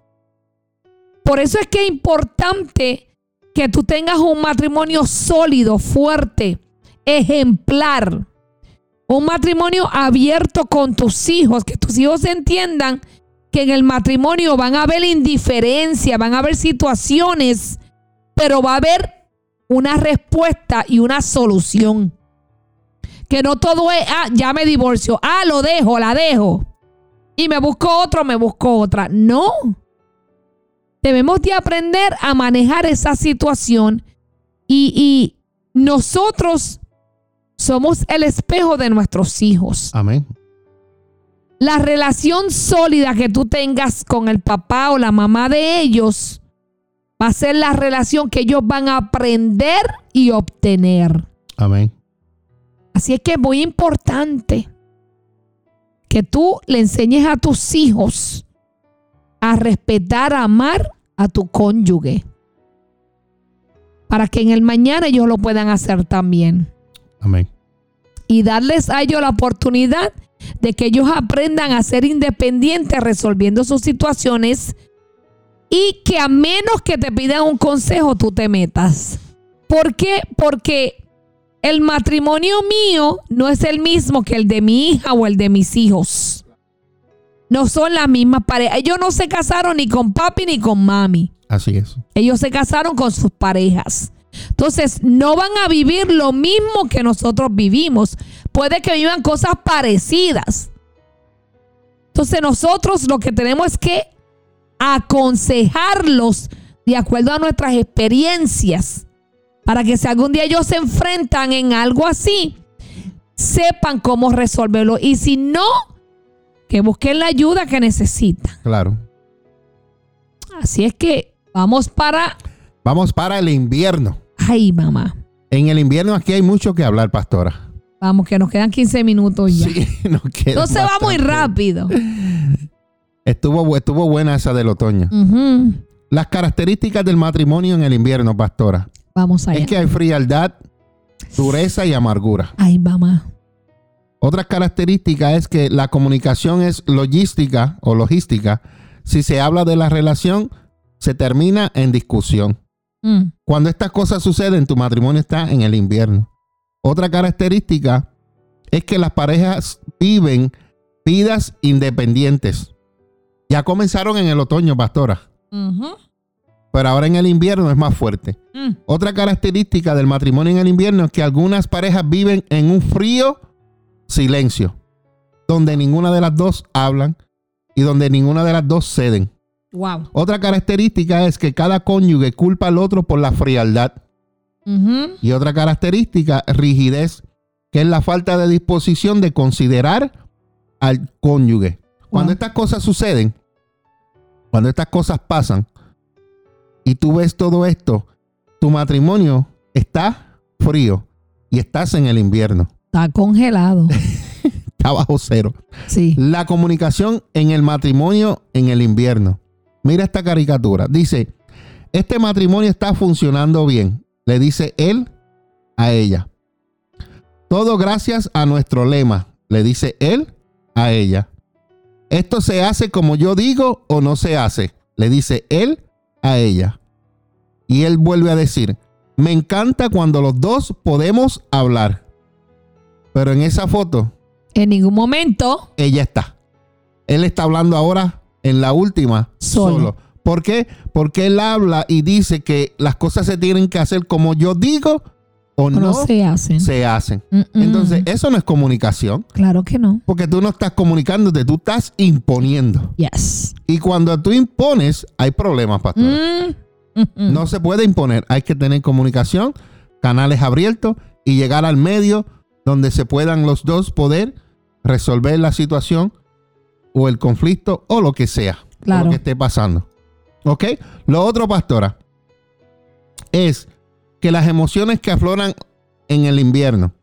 Por eso es que es importante que tú tengas un matrimonio sólido, fuerte, ejemplar. Un matrimonio abierto con tus hijos, que tus hijos entiendan que en el matrimonio van a haber indiferencia, van a haber situaciones, pero va a haber una respuesta y una solución. Que no todo es, ah, ya me divorcio, ah, lo dejo, la dejo. Y me busco otro, me busco otra. No. Debemos de aprender a manejar esa situación y, y nosotros somos el espejo de nuestros hijos. Amén. La relación sólida que tú tengas con el papá o la mamá de ellos va a ser la relación que ellos van a aprender y obtener. Amén. Así es que es muy importante que tú le enseñes a tus hijos a respetar, a amar a tu cónyuge. Para que en el mañana ellos lo puedan hacer también. Amén. Y darles a ellos la oportunidad de que ellos aprendan a ser independientes resolviendo sus situaciones y que a menos que te pidan un consejo, tú te metas. ¿Por qué? Porque el matrimonio mío no es el mismo que el de mi hija o el de mis hijos. No son las mismas parejas. Ellos no se casaron ni con papi ni con mami. Así es. Ellos se casaron con sus parejas. Entonces, no van a vivir lo mismo que nosotros vivimos. Puede que vivan cosas parecidas. Entonces, nosotros lo que tenemos es que aconsejarlos de acuerdo a nuestras experiencias. Para que si algún día ellos se enfrentan en algo así, sepan cómo resolverlo. Y si no, que busquen la ayuda que necesitan. Claro. Así es que vamos para... Vamos para el invierno. Ay, mamá. En el invierno aquí hay mucho que hablar, pastora. Vamos, que nos quedan 15 minutos ya. Sí, [LAUGHS] nos queda No se va muy bastante. rápido. Estuvo, estuvo buena esa del otoño. Las características del matrimonio en el invierno, pastora, Vamos allá. es que hay frialdad, dureza y amargura. Ay, mamá. Otra característica es que la comunicación es logística o logística. Si se habla de la relación, se termina en discusión. Mm. Cuando estas cosas suceden, tu matrimonio está en el invierno. Otra característica es que las parejas viven vidas independientes. Ya comenzaron en el otoño, pastora, pero ahora en el invierno es más fuerte. Mm. Otra característica del matrimonio en el invierno es que algunas parejas viven en un frío silencio, donde ninguna de las dos hablan y donde ninguna de las dos ceden. Wow. Otra característica es que cada cónyuge culpa al otro por la frialdad. Y otra característica, rigidez, que es la falta de disposición de considerar al cónyuge. Cuando estas cosas suceden, cuando estas cosas pasan, y tú ves todo esto, tu matrimonio está frío y estás en el invierno, Está congelado. [LAUGHS] está bajo cero. Sí. La comunicación en el matrimonio en el invierno. Mira esta caricatura. Dice, este matrimonio está funcionando bien. Le dice él a ella. Todo gracias a nuestro lema. Le dice él a ella. Esto se hace como yo digo o no se hace. Le dice él a ella. Y él vuelve a decir, me encanta cuando los dos podemos hablar. Pero en esa foto En ningún momento. ella está. Él está hablando ahora en la última Solo. solo. ¿Por qué? Porque él habla y dice que las cosas se tienen que hacer como yo digo o o no, No, se hacen. se hacen. Mm, mm. Entonces, eso no es comunicación, Claro que no. porque tú no estás comunicándote, tú estás imponiendo. Yes. Y cuando tú impones, hay problemas, pastor. Mm. No se puede imponer, hay que tener comunicación, canales abiertos y llegar al medio donde se puedan los dos poder resolver la situación o el conflicto o lo que sea, Claro. lo que esté pasando. ¿Ok? Lo otro, pastora, es que las emociones que afloran en el invierno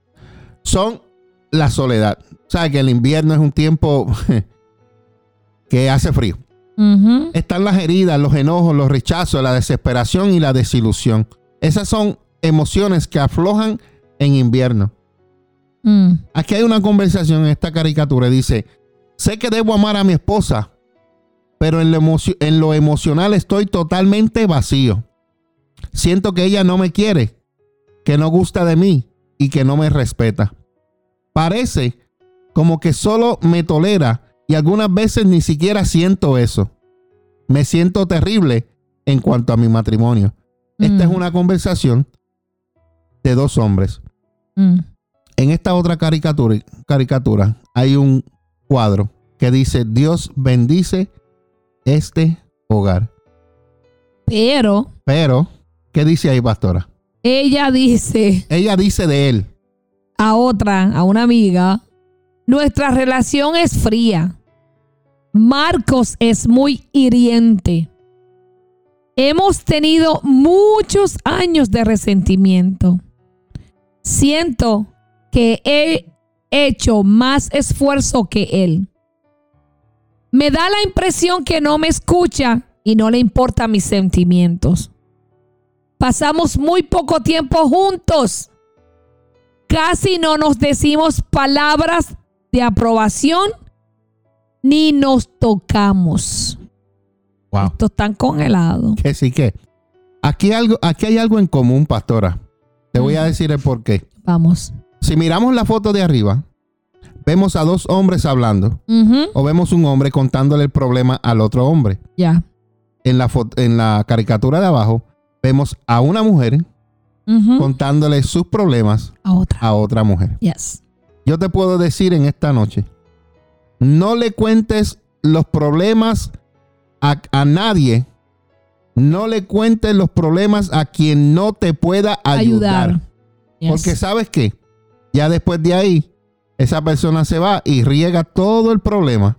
son la soledad. O sea, que el invierno es un tiempo [LAUGHS] que hace frío están las heridas, los enojos, los rechazos, la desesperación y la desilusión. Esas son emociones que aflojan en invierno. Mm. Aquí hay una conversación en esta caricatura. Dice, sé que debo amar a mi esposa, pero en lo, emocio- en lo emocional estoy totalmente vacío. Siento que ella no me quiere, que no gusta de mí y que no me respeta. Parece como que solo me tolera y algunas veces ni siquiera siento eso. Me siento terrible en cuanto a mi matrimonio. Esta Mm. es una conversación de dos hombres. Mm. En esta otra caricatura, caricatura hay un cuadro que dice, Dios bendice este hogar. Pero Pero, ¿qué dice ahí, pastora? ella dice Ella dice de él, a otra, a una amiga, nuestra relación es fría. Marcos es muy hiriente. Hemos tenido muchos años de resentimiento. Siento que he hecho más esfuerzo que él. Me da la impresión que no me escucha y no le importan mis sentimientos. Pasamos muy poco tiempo juntos. Casi no nos decimos palabras de aprobación ni nos tocamos. Wow. Estos están congelados. Que sí que. Aquí, algo, aquí hay algo en común, pastora. Te voy a decir el por qué. Vamos. Si miramos la foto de arriba, vemos a dos hombres hablando o vemos un hombre contándole el problema al otro hombre. Ya. En la, en la caricatura de abajo, vemos a una mujer contándole sus problemas A otra. a otra mujer. Yes. Yo te puedo decir en esta noche, no le cuentes los problemas a, a nadie, no le cuentes los problemas a quien no te pueda ayudar. Ayudar. Yes. Porque sabes qué, ya después de ahí, esa persona se va y riega todo el problema,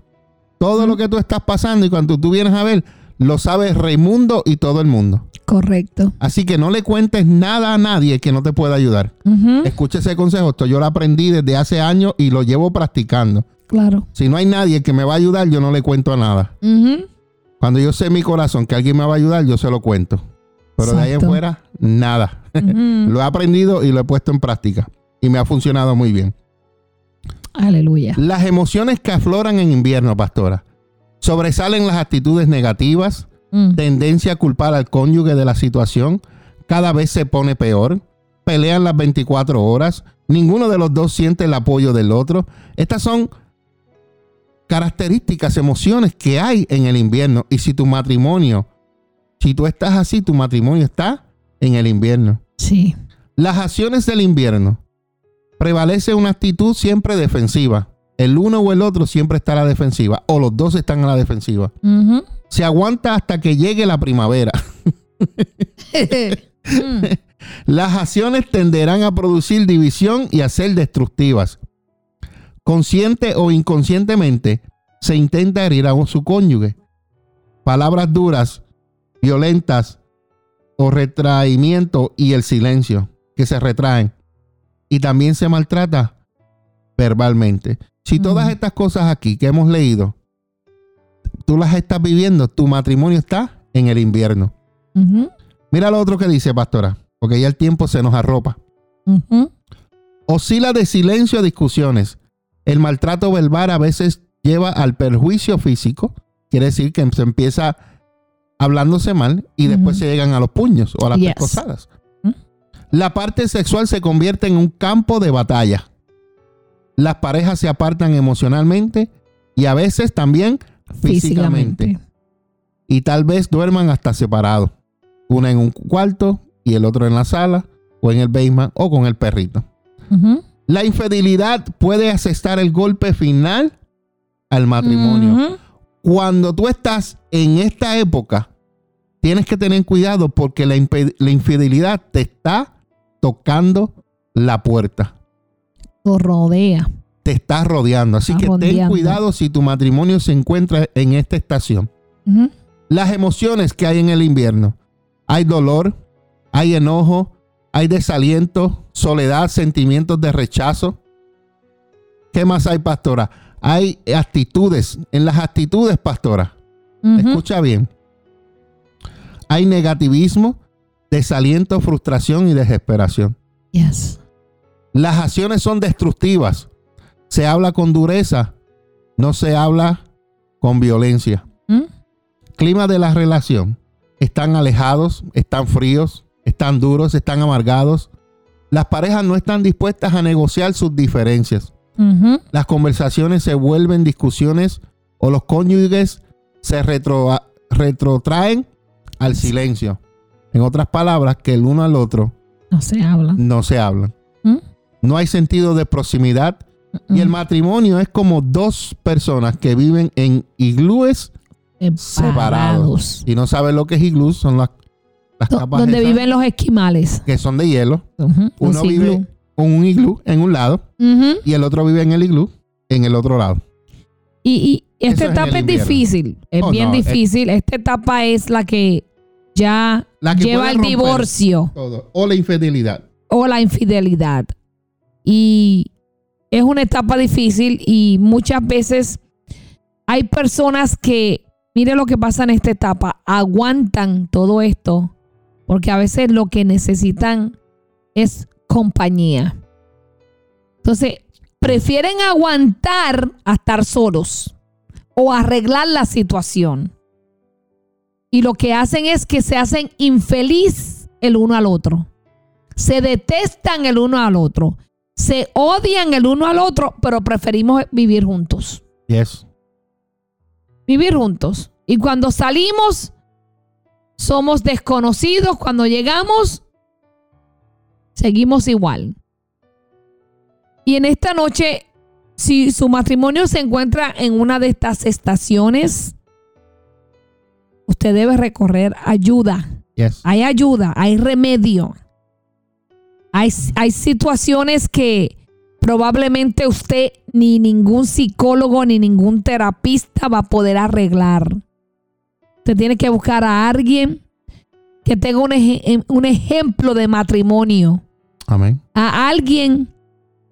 todo lo que tú estás pasando y cuando tú vienes a ver, lo sabe Raimundo y todo el mundo. Correcto. Así que no le cuentes nada a nadie que no te pueda ayudar. Ujú, Escucha ese consejo, esto yo lo aprendí desde hace años y lo llevo practicando. Claro. Si no hay nadie que me va a ayudar, yo no le cuento a nada. Cuando yo sé en mi corazón que alguien me va a ayudar, yo se lo cuento. Pero de ahí en fuera, nada. [LAUGHS] Lo he aprendido y lo he puesto en práctica. Y me ha funcionado muy bien. Aleluya. Las emociones que afloran en invierno, pastora. Sobresalen las actitudes negativas, Mm, tendencia a culpar al cónyuge de la situación, cada vez se pone peor, pelean las 24 horas, ninguno de los dos siente el apoyo del otro. Estas son características, emociones que hay en el invierno. Y si tu matrimonio, si tú estás así, tu matrimonio está en el invierno. Sí. Las acciones del invierno prevalece una actitud siempre defensiva. El uno o el otro siempre está a la defensiva, o los dos están a la defensiva. Se aguanta hasta que llegue la primavera. [LAUGHS] [LAUGHS] Mm, Las acciones tenderán a producir división y a ser destructivas. Consciente o inconscientemente se intenta herir a su cónyuge. Palabras duras, violentas o retraimiento y el silencio que se retraen. Y también se maltrata verbalmente. Si todas estas cosas aquí que hemos leído, tú las estás viviendo, tu matrimonio está en el invierno. Mira lo otro que dice, pastora, porque ya el tiempo se nos arropa. ujú. Oscila de silencio a discusiones. El maltrato verbal a veces lleva al perjuicio físico. Quiere decir que se empieza hablándose mal y después se llegan a los puños o a las Yes. pescosadas. La parte sexual se convierte en un campo de batalla. Las parejas se apartan emocionalmente y a veces también físicamente. Y tal vez duerman hasta separados. Una en un cuarto y el otro en la sala o en el basement o con el perrito. La infidelidad puede asestar el golpe final al matrimonio. Cuando tú estás en esta época, tienes que tener cuidado porque la, la infidelidad te está tocando la puerta, Lo rodea. te está rodeando. Así que ten cuidado si tu matrimonio se encuentra en esta estación. Las emociones que hay en el invierno. Hay dolor, hay enojo, hay desaliento, soledad, sentimientos de rechazo. ¿Qué más hay, pastora? Hay actitudes. En las actitudes, pastora, escucha bien. Hay negativismo, desaliento, frustración y desesperación. Yes. Las acciones son destructivas. Se habla con dureza, no se habla con violencia. ¿Mm? clima de la relación. Están alejados, están fríos, están duros, están amargados. Las parejas no están dispuestas a negociar sus diferencias. Las conversaciones se vuelven discusiones o los cónyuges se retro- retrotraen al silencio. En otras palabras, que el uno al otro No se habla. no se hablan. No hay sentido de proximidad. Y el matrimonio es como dos personas que viven en iglúes separados. Y no saben lo que es iglú, son las, las Do- capas Donde viven los esquimales. que son de hielo. Uno vive con un iglú en un lado y el otro vive en el iglú en el otro lado. Y, y esta Eso en etapa es difícil, es Oh, bien no, es- difícil. Esta etapa es la que ya La que lleva al divorcio Todo. O la infidelidad. o la infidelidad. Y es una etapa difícil y muchas veces hay personas que, mire lo que pasa en esta etapa, aguantan todo esto porque a veces lo que necesitan es compañía. Entonces, prefieren aguantar a estar solos o arreglar la situación. y lo que hacen es que se hacen infeliz el uno al otro. Se detestan el uno al otro. Se odian el uno al otro, pero preferimos vivir juntos. Yes. Vivir juntos. Y cuando salimos, somos desconocidos. Cuando llegamos, seguimos igual. Y en esta noche, si su matrimonio se encuentra en una de estas estaciones, usted debe recorrer ayuda. Yes. Hay ayuda, hay remedio. Hay, hay situaciones que probablemente usted ni ningún psicólogo ni ningún terapista va a poder arreglar. Usted tiene que buscar a alguien que tenga un, ej- un ejemplo de matrimonio. Amén. A alguien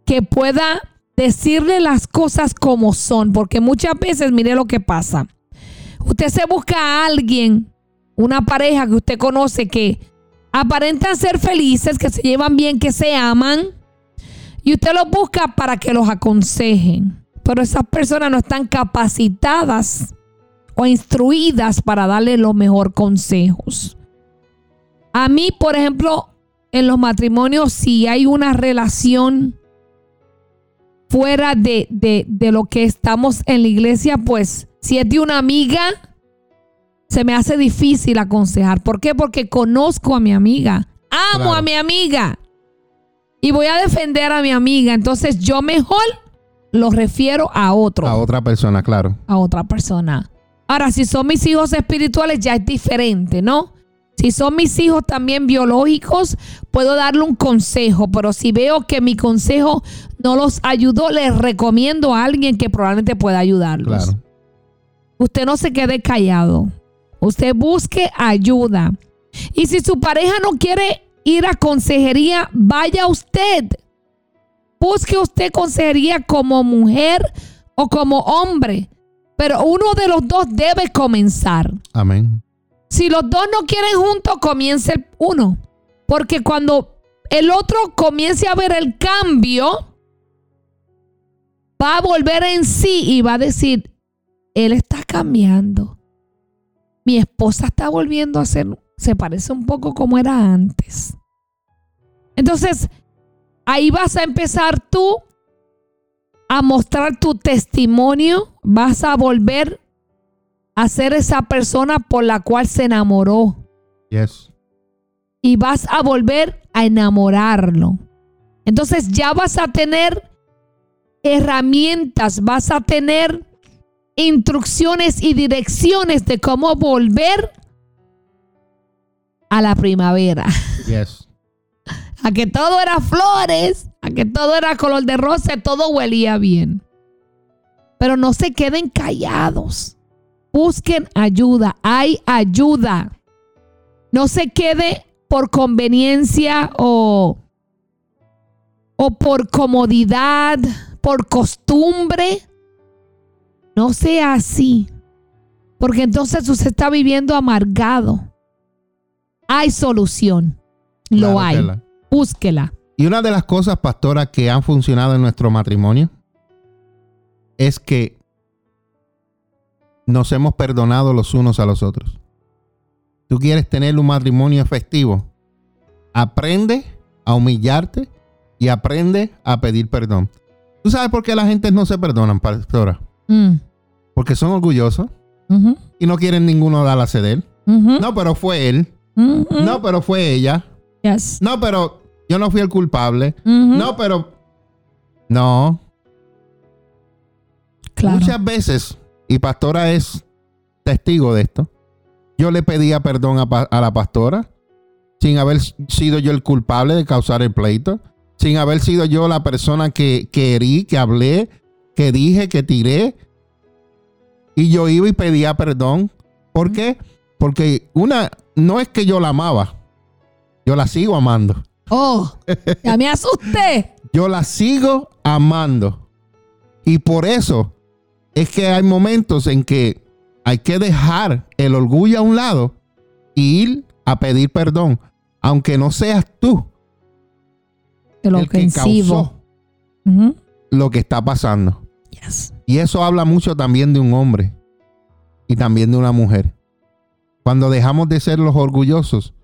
que pueda decirle las cosas como son. Porque muchas veces, mire lo que pasa. Usted se busca a alguien, una pareja que usted conoce que aparentan ser felices, que se llevan bien, que se aman. Y usted los busca para que los aconsejen. Pero esas personas no están capacitadas o instruidas para darle los mejores consejos. A mí, por ejemplo, en los matrimonios, si hay una relación fuera de, de, de lo que estamos en la iglesia, pues si es de una amiga, se me hace difícil aconsejar. ¿Por qué? Porque conozco a mi amiga. Amo Claro. a mi amiga. Y voy a defender a mi amiga. Entonces yo mejor lo refiero a otro A otra persona, claro. a otra persona. Ahora, si son mis hijos espirituales, ya es diferente, ¿no? Si son mis hijos también biológicos, puedo darle un consejo, pero si veo que mi consejo no los ayudó, les recomiendo a alguien que probablemente pueda ayudarlos. Claro. Usted no se quede callado. Usted busque ayuda. Y si su pareja no quiere ir a consejería, vaya usted. Busque usted consejería como mujer o como hombre. Pero uno de los dos debe comenzar. Amén. Si los dos no quieren juntos, comience el uno. Porque cuando el otro comience a ver el cambio, va a volver en sí y va a decir, él está cambiando. Mi esposa está volviendo a ser, se parece un poco como era antes. Entonces, ahí vas a empezar tú a mostrar tu testimonio, vas a volver a ser esa persona por la cual se enamoró Yes. y vas a volver a enamorarlo. Entonces ya vas a tener herramientas, vas a tener instrucciones y direcciones de cómo volver a la primavera. Yes. A que todo era flores, a que todo era color de rosa, todo huelía bien. Pero no se queden callados. Busquen ayuda. Hay ayuda. No se quede por conveniencia o, o por comodidad, por costumbre. No sea así. Porque entonces usted está viviendo amargado. Hay solución. Lo Claro, hay. Tela. Búsquela. Y una de las cosas, pastora, que han funcionado en nuestro matrimonio es que nos hemos perdonado los unos a los otros. Tú quieres tener un matrimonio efectivo. Aprende a humillarte y aprende a pedir perdón. ¿Tú sabes por qué la gente no se perdonan, pastora? Mm. Porque son orgullosos y no quieren ninguno dar a ceder. No, pero fue él. No, pero fue ella. Yes. No, pero yo no fui el culpable. No, pero. No. claro. Muchas veces, y Pastora es testigo de esto, yo le pedía perdón a, pa- a la pastora sin haber sido yo el culpable de causar el pleito, sin haber sido yo la persona que, que herí, que hablé, que dije, que tiré. Y yo iba y pedía perdón. ¿Por qué? Porque una, no es que yo la amaba, yo la sigo amando. Oh, ya me asusté. [LAUGHS] Yo la sigo amando. Y por eso es que hay momentos en que hay que dejar el orgullo a un lado y ir a pedir perdón, aunque no seas tú El el que causó lo que está pasando. Yes. Y eso habla mucho también de un hombre y también de una mujer. Cuando dejamos de ser los orgullosos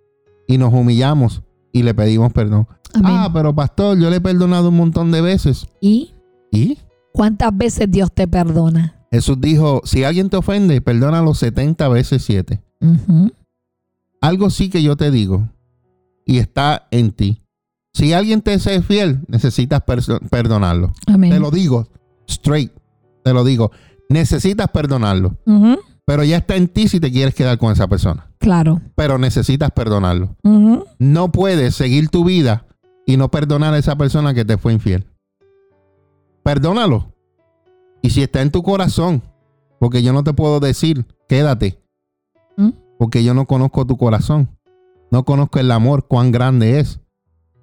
y nos humillamos y le pedimos perdón. Amén. Ah, pero pastor, yo le he perdonado un montón de veces. ¿Y ¿Y? cuántas veces Dios te perdona? Jesús dijo, si alguien te ofende, perdónalo 70 veces 7. Ujú. Algo sí que yo te digo y está en ti. Si alguien te es fiel, necesitas perdonarlo. Amén. Te lo digo straight, te lo digo. Necesitas perdonarlo, pero ya está en ti si te quieres quedar con esa persona. Claro. Pero necesitas perdonarlo. No puedes seguir tu vida y no perdonar a esa persona que te fue infiel. Perdónalo. Y si está en tu corazón, porque yo no te puedo decir, quédate, ¿Mm? porque yo no conozco tu corazón. No conozco el amor, cuán grande es.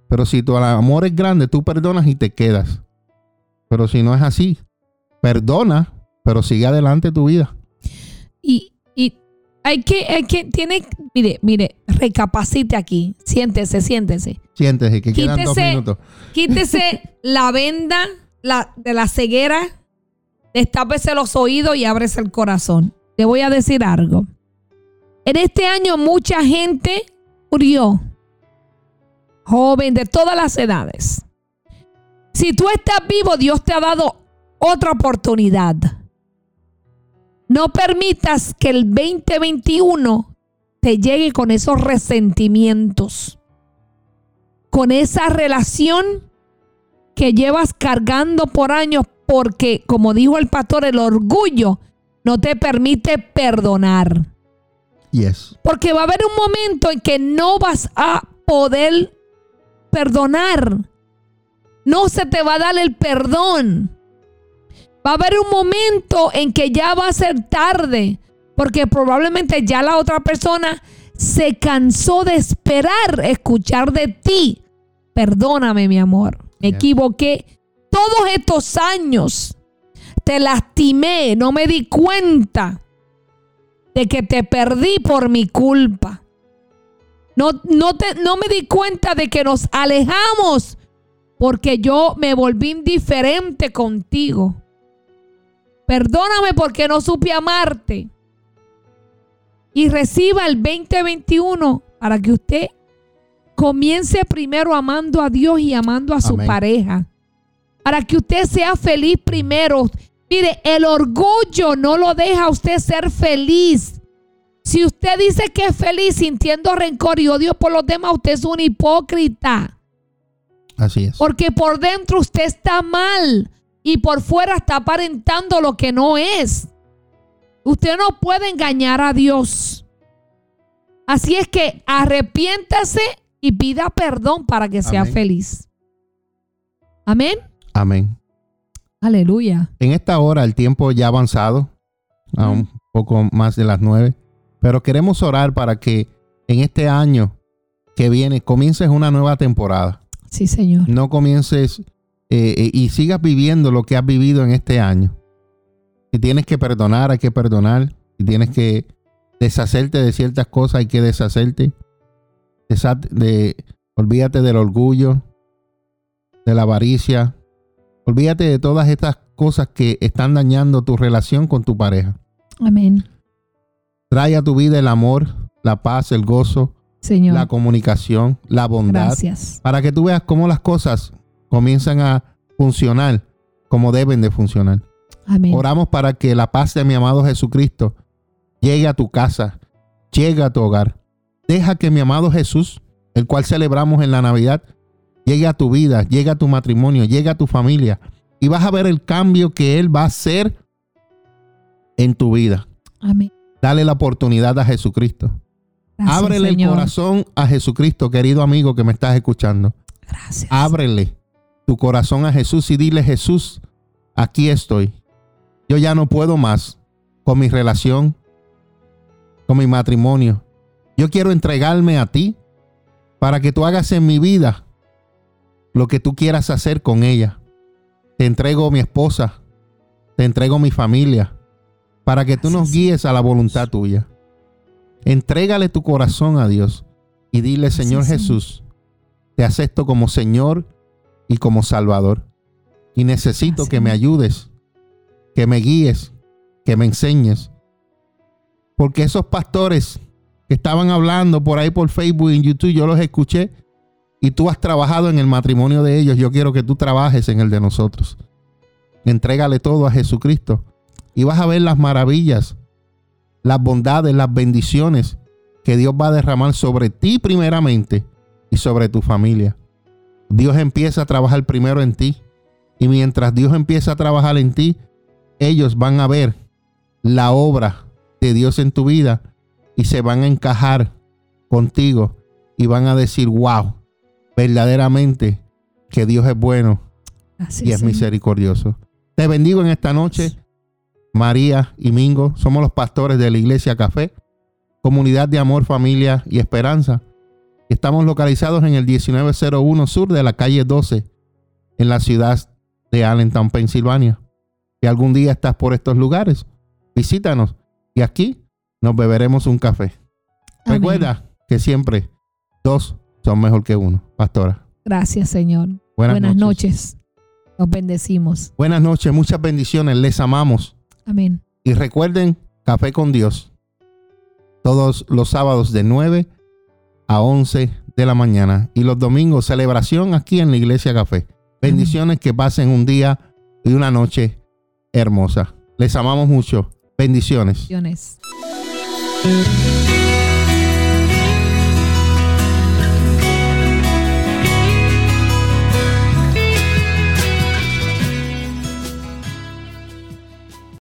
Pero si tu amor es grande, tú perdonas y te quedas. Pero si no es así, perdona, pero sigue adelante tu vida. Y, y hay que, hay que, tiene, mire, mire, recapacite aquí. Siéntese, siéntese. Siéntese que quedan dos minutos. Quítese [LAUGHS] la venda la, de la ceguera, destápese los oídos y ábrese el corazón. Te voy a decir algo. En este año mucha gente murió. Joven de todas las edades. Si tú estás vivo, Dios te ha dado otra oportunidad. No permitas que el 2021 te llegue con esos resentimientos, con esa relación que llevas cargando por años porque, como dijo el pastor, el orgullo no te permite perdonar. Yes. Porque va a haber un momento en que no vas a poder perdonar. No se te va a dar el perdón. Va a haber un momento en que ya va a ser tarde. Porque probablemente ya la otra persona se cansó de esperar escuchar de ti. Perdóname, mi amor. Me equivoqué. Todos estos años te lastimé. No me di cuenta de que te perdí por mi culpa. No, no, te, no me di cuenta de que nos alejamos porque yo me volví indiferente contigo. Perdóname porque no supe amarte. Y reciba el 2021 para que usted comience primero amando a Dios y amando a su Amén. pareja. Para que usted sea feliz primero. Mire, el orgullo no lo deja a usted ser feliz. Si usted dice que es feliz sintiendo rencor y odio por los demás, usted es un hipócrita. Así es. Porque por dentro usted está mal y por fuera está aparentando lo que no es. Usted no puede engañar a Dios. Así es que arrepiéntase y pida perdón para que sea feliz. Amén. Amén. Aleluya. En esta hora el tiempo ya ha avanzado, a un poco más de las nueve, pero queremos orar para que en este año que viene comiences una nueva temporada. Sí, Señor. No comiences eh, eh, y sigas viviendo lo que has vivido en este año. Si tienes que perdonar, hay que perdonar. Si tienes que deshacerte de ciertas cosas, hay que deshacerte. Desha- de, olvídate del orgullo, de la avaricia. Olvídate de todas estas cosas que están dañando tu relación con tu pareja. Amén. Trae a tu vida el amor, la paz, el gozo, Señor. la comunicación, la bondad, Gracias. para que tú veas cómo las cosas comienzan a funcionar como deben de funcionar. Amén. Oramos para que la paz de mi amado Jesucristo llegue a tu casa, llegue a tu hogar. Deja que mi amado Jesús, el cual celebramos en la Navidad, llegue a tu vida, llegue a tu matrimonio, llegue a tu familia. Y vas a ver el cambio que Él va a hacer en tu vida. Amén. Dale la oportunidad a Jesucristo. Gracias, Ábrele el corazón a Jesucristo, querido amigo que me estás escuchando. Gracias. Ábrele tu corazón a Jesús y dile, Jesús, aquí estoy. Yo ya no puedo más con mi relación, con mi matrimonio. Yo quiero entregarme a ti para que tú hagas en mi vida lo que tú quieras hacer con ella. Te entrego mi esposa, te entrego mi familia, para que tú nos guíes a la voluntad tuya. Entrégale tu corazón a Dios y dile, Señor. Jesús, te acepto como Señor y como Salvador. Y necesito que me ayudes, que me guíes, que me enseñes. Porque esos pastores que estaban hablando por ahí por Facebook y en YouTube, yo los escuché y tú has trabajado en el matrimonio de ellos, yo quiero que tú trabajes en el de nosotros. Entrégale todo a Jesucristo y vas a ver las maravillas, las bondades, las bendiciones que Dios va a derramar sobre ti primeramente y sobre tu familia. Dios empieza a trabajar primero en ti y mientras Dios empieza a trabajar en ti, ellos van a ver la obra de Dios en tu vida y se van a encajar contigo y van a decir, wow, verdaderamente que Dios es bueno y es misericordioso. Te bendigo en esta noche, María y Mingo. Somos los pastores de la Iglesia Café, comunidad de amor, familia y esperanza. Estamos localizados en el 1901 sur de la calle 12, en la ciudad de Allentown, Pensilvania. Si algún día estás por estos lugares, visítanos y aquí nos beberemos un café. Recuerda que siempre dos son mejor que uno, pastora. Gracias, Señor. Buenas, noches. Nos bendecimos. Buenas noches, muchas bendiciones. Les amamos. Amén. Y recuerden, Café con Dios. Todos los sábados de 9 a 11 de la mañana. Y los domingos, celebración aquí en la Iglesia Café. Bendiciones, que pasen un día y una noche hermosa. Les amamos mucho. Bendiciones. Bendiciones.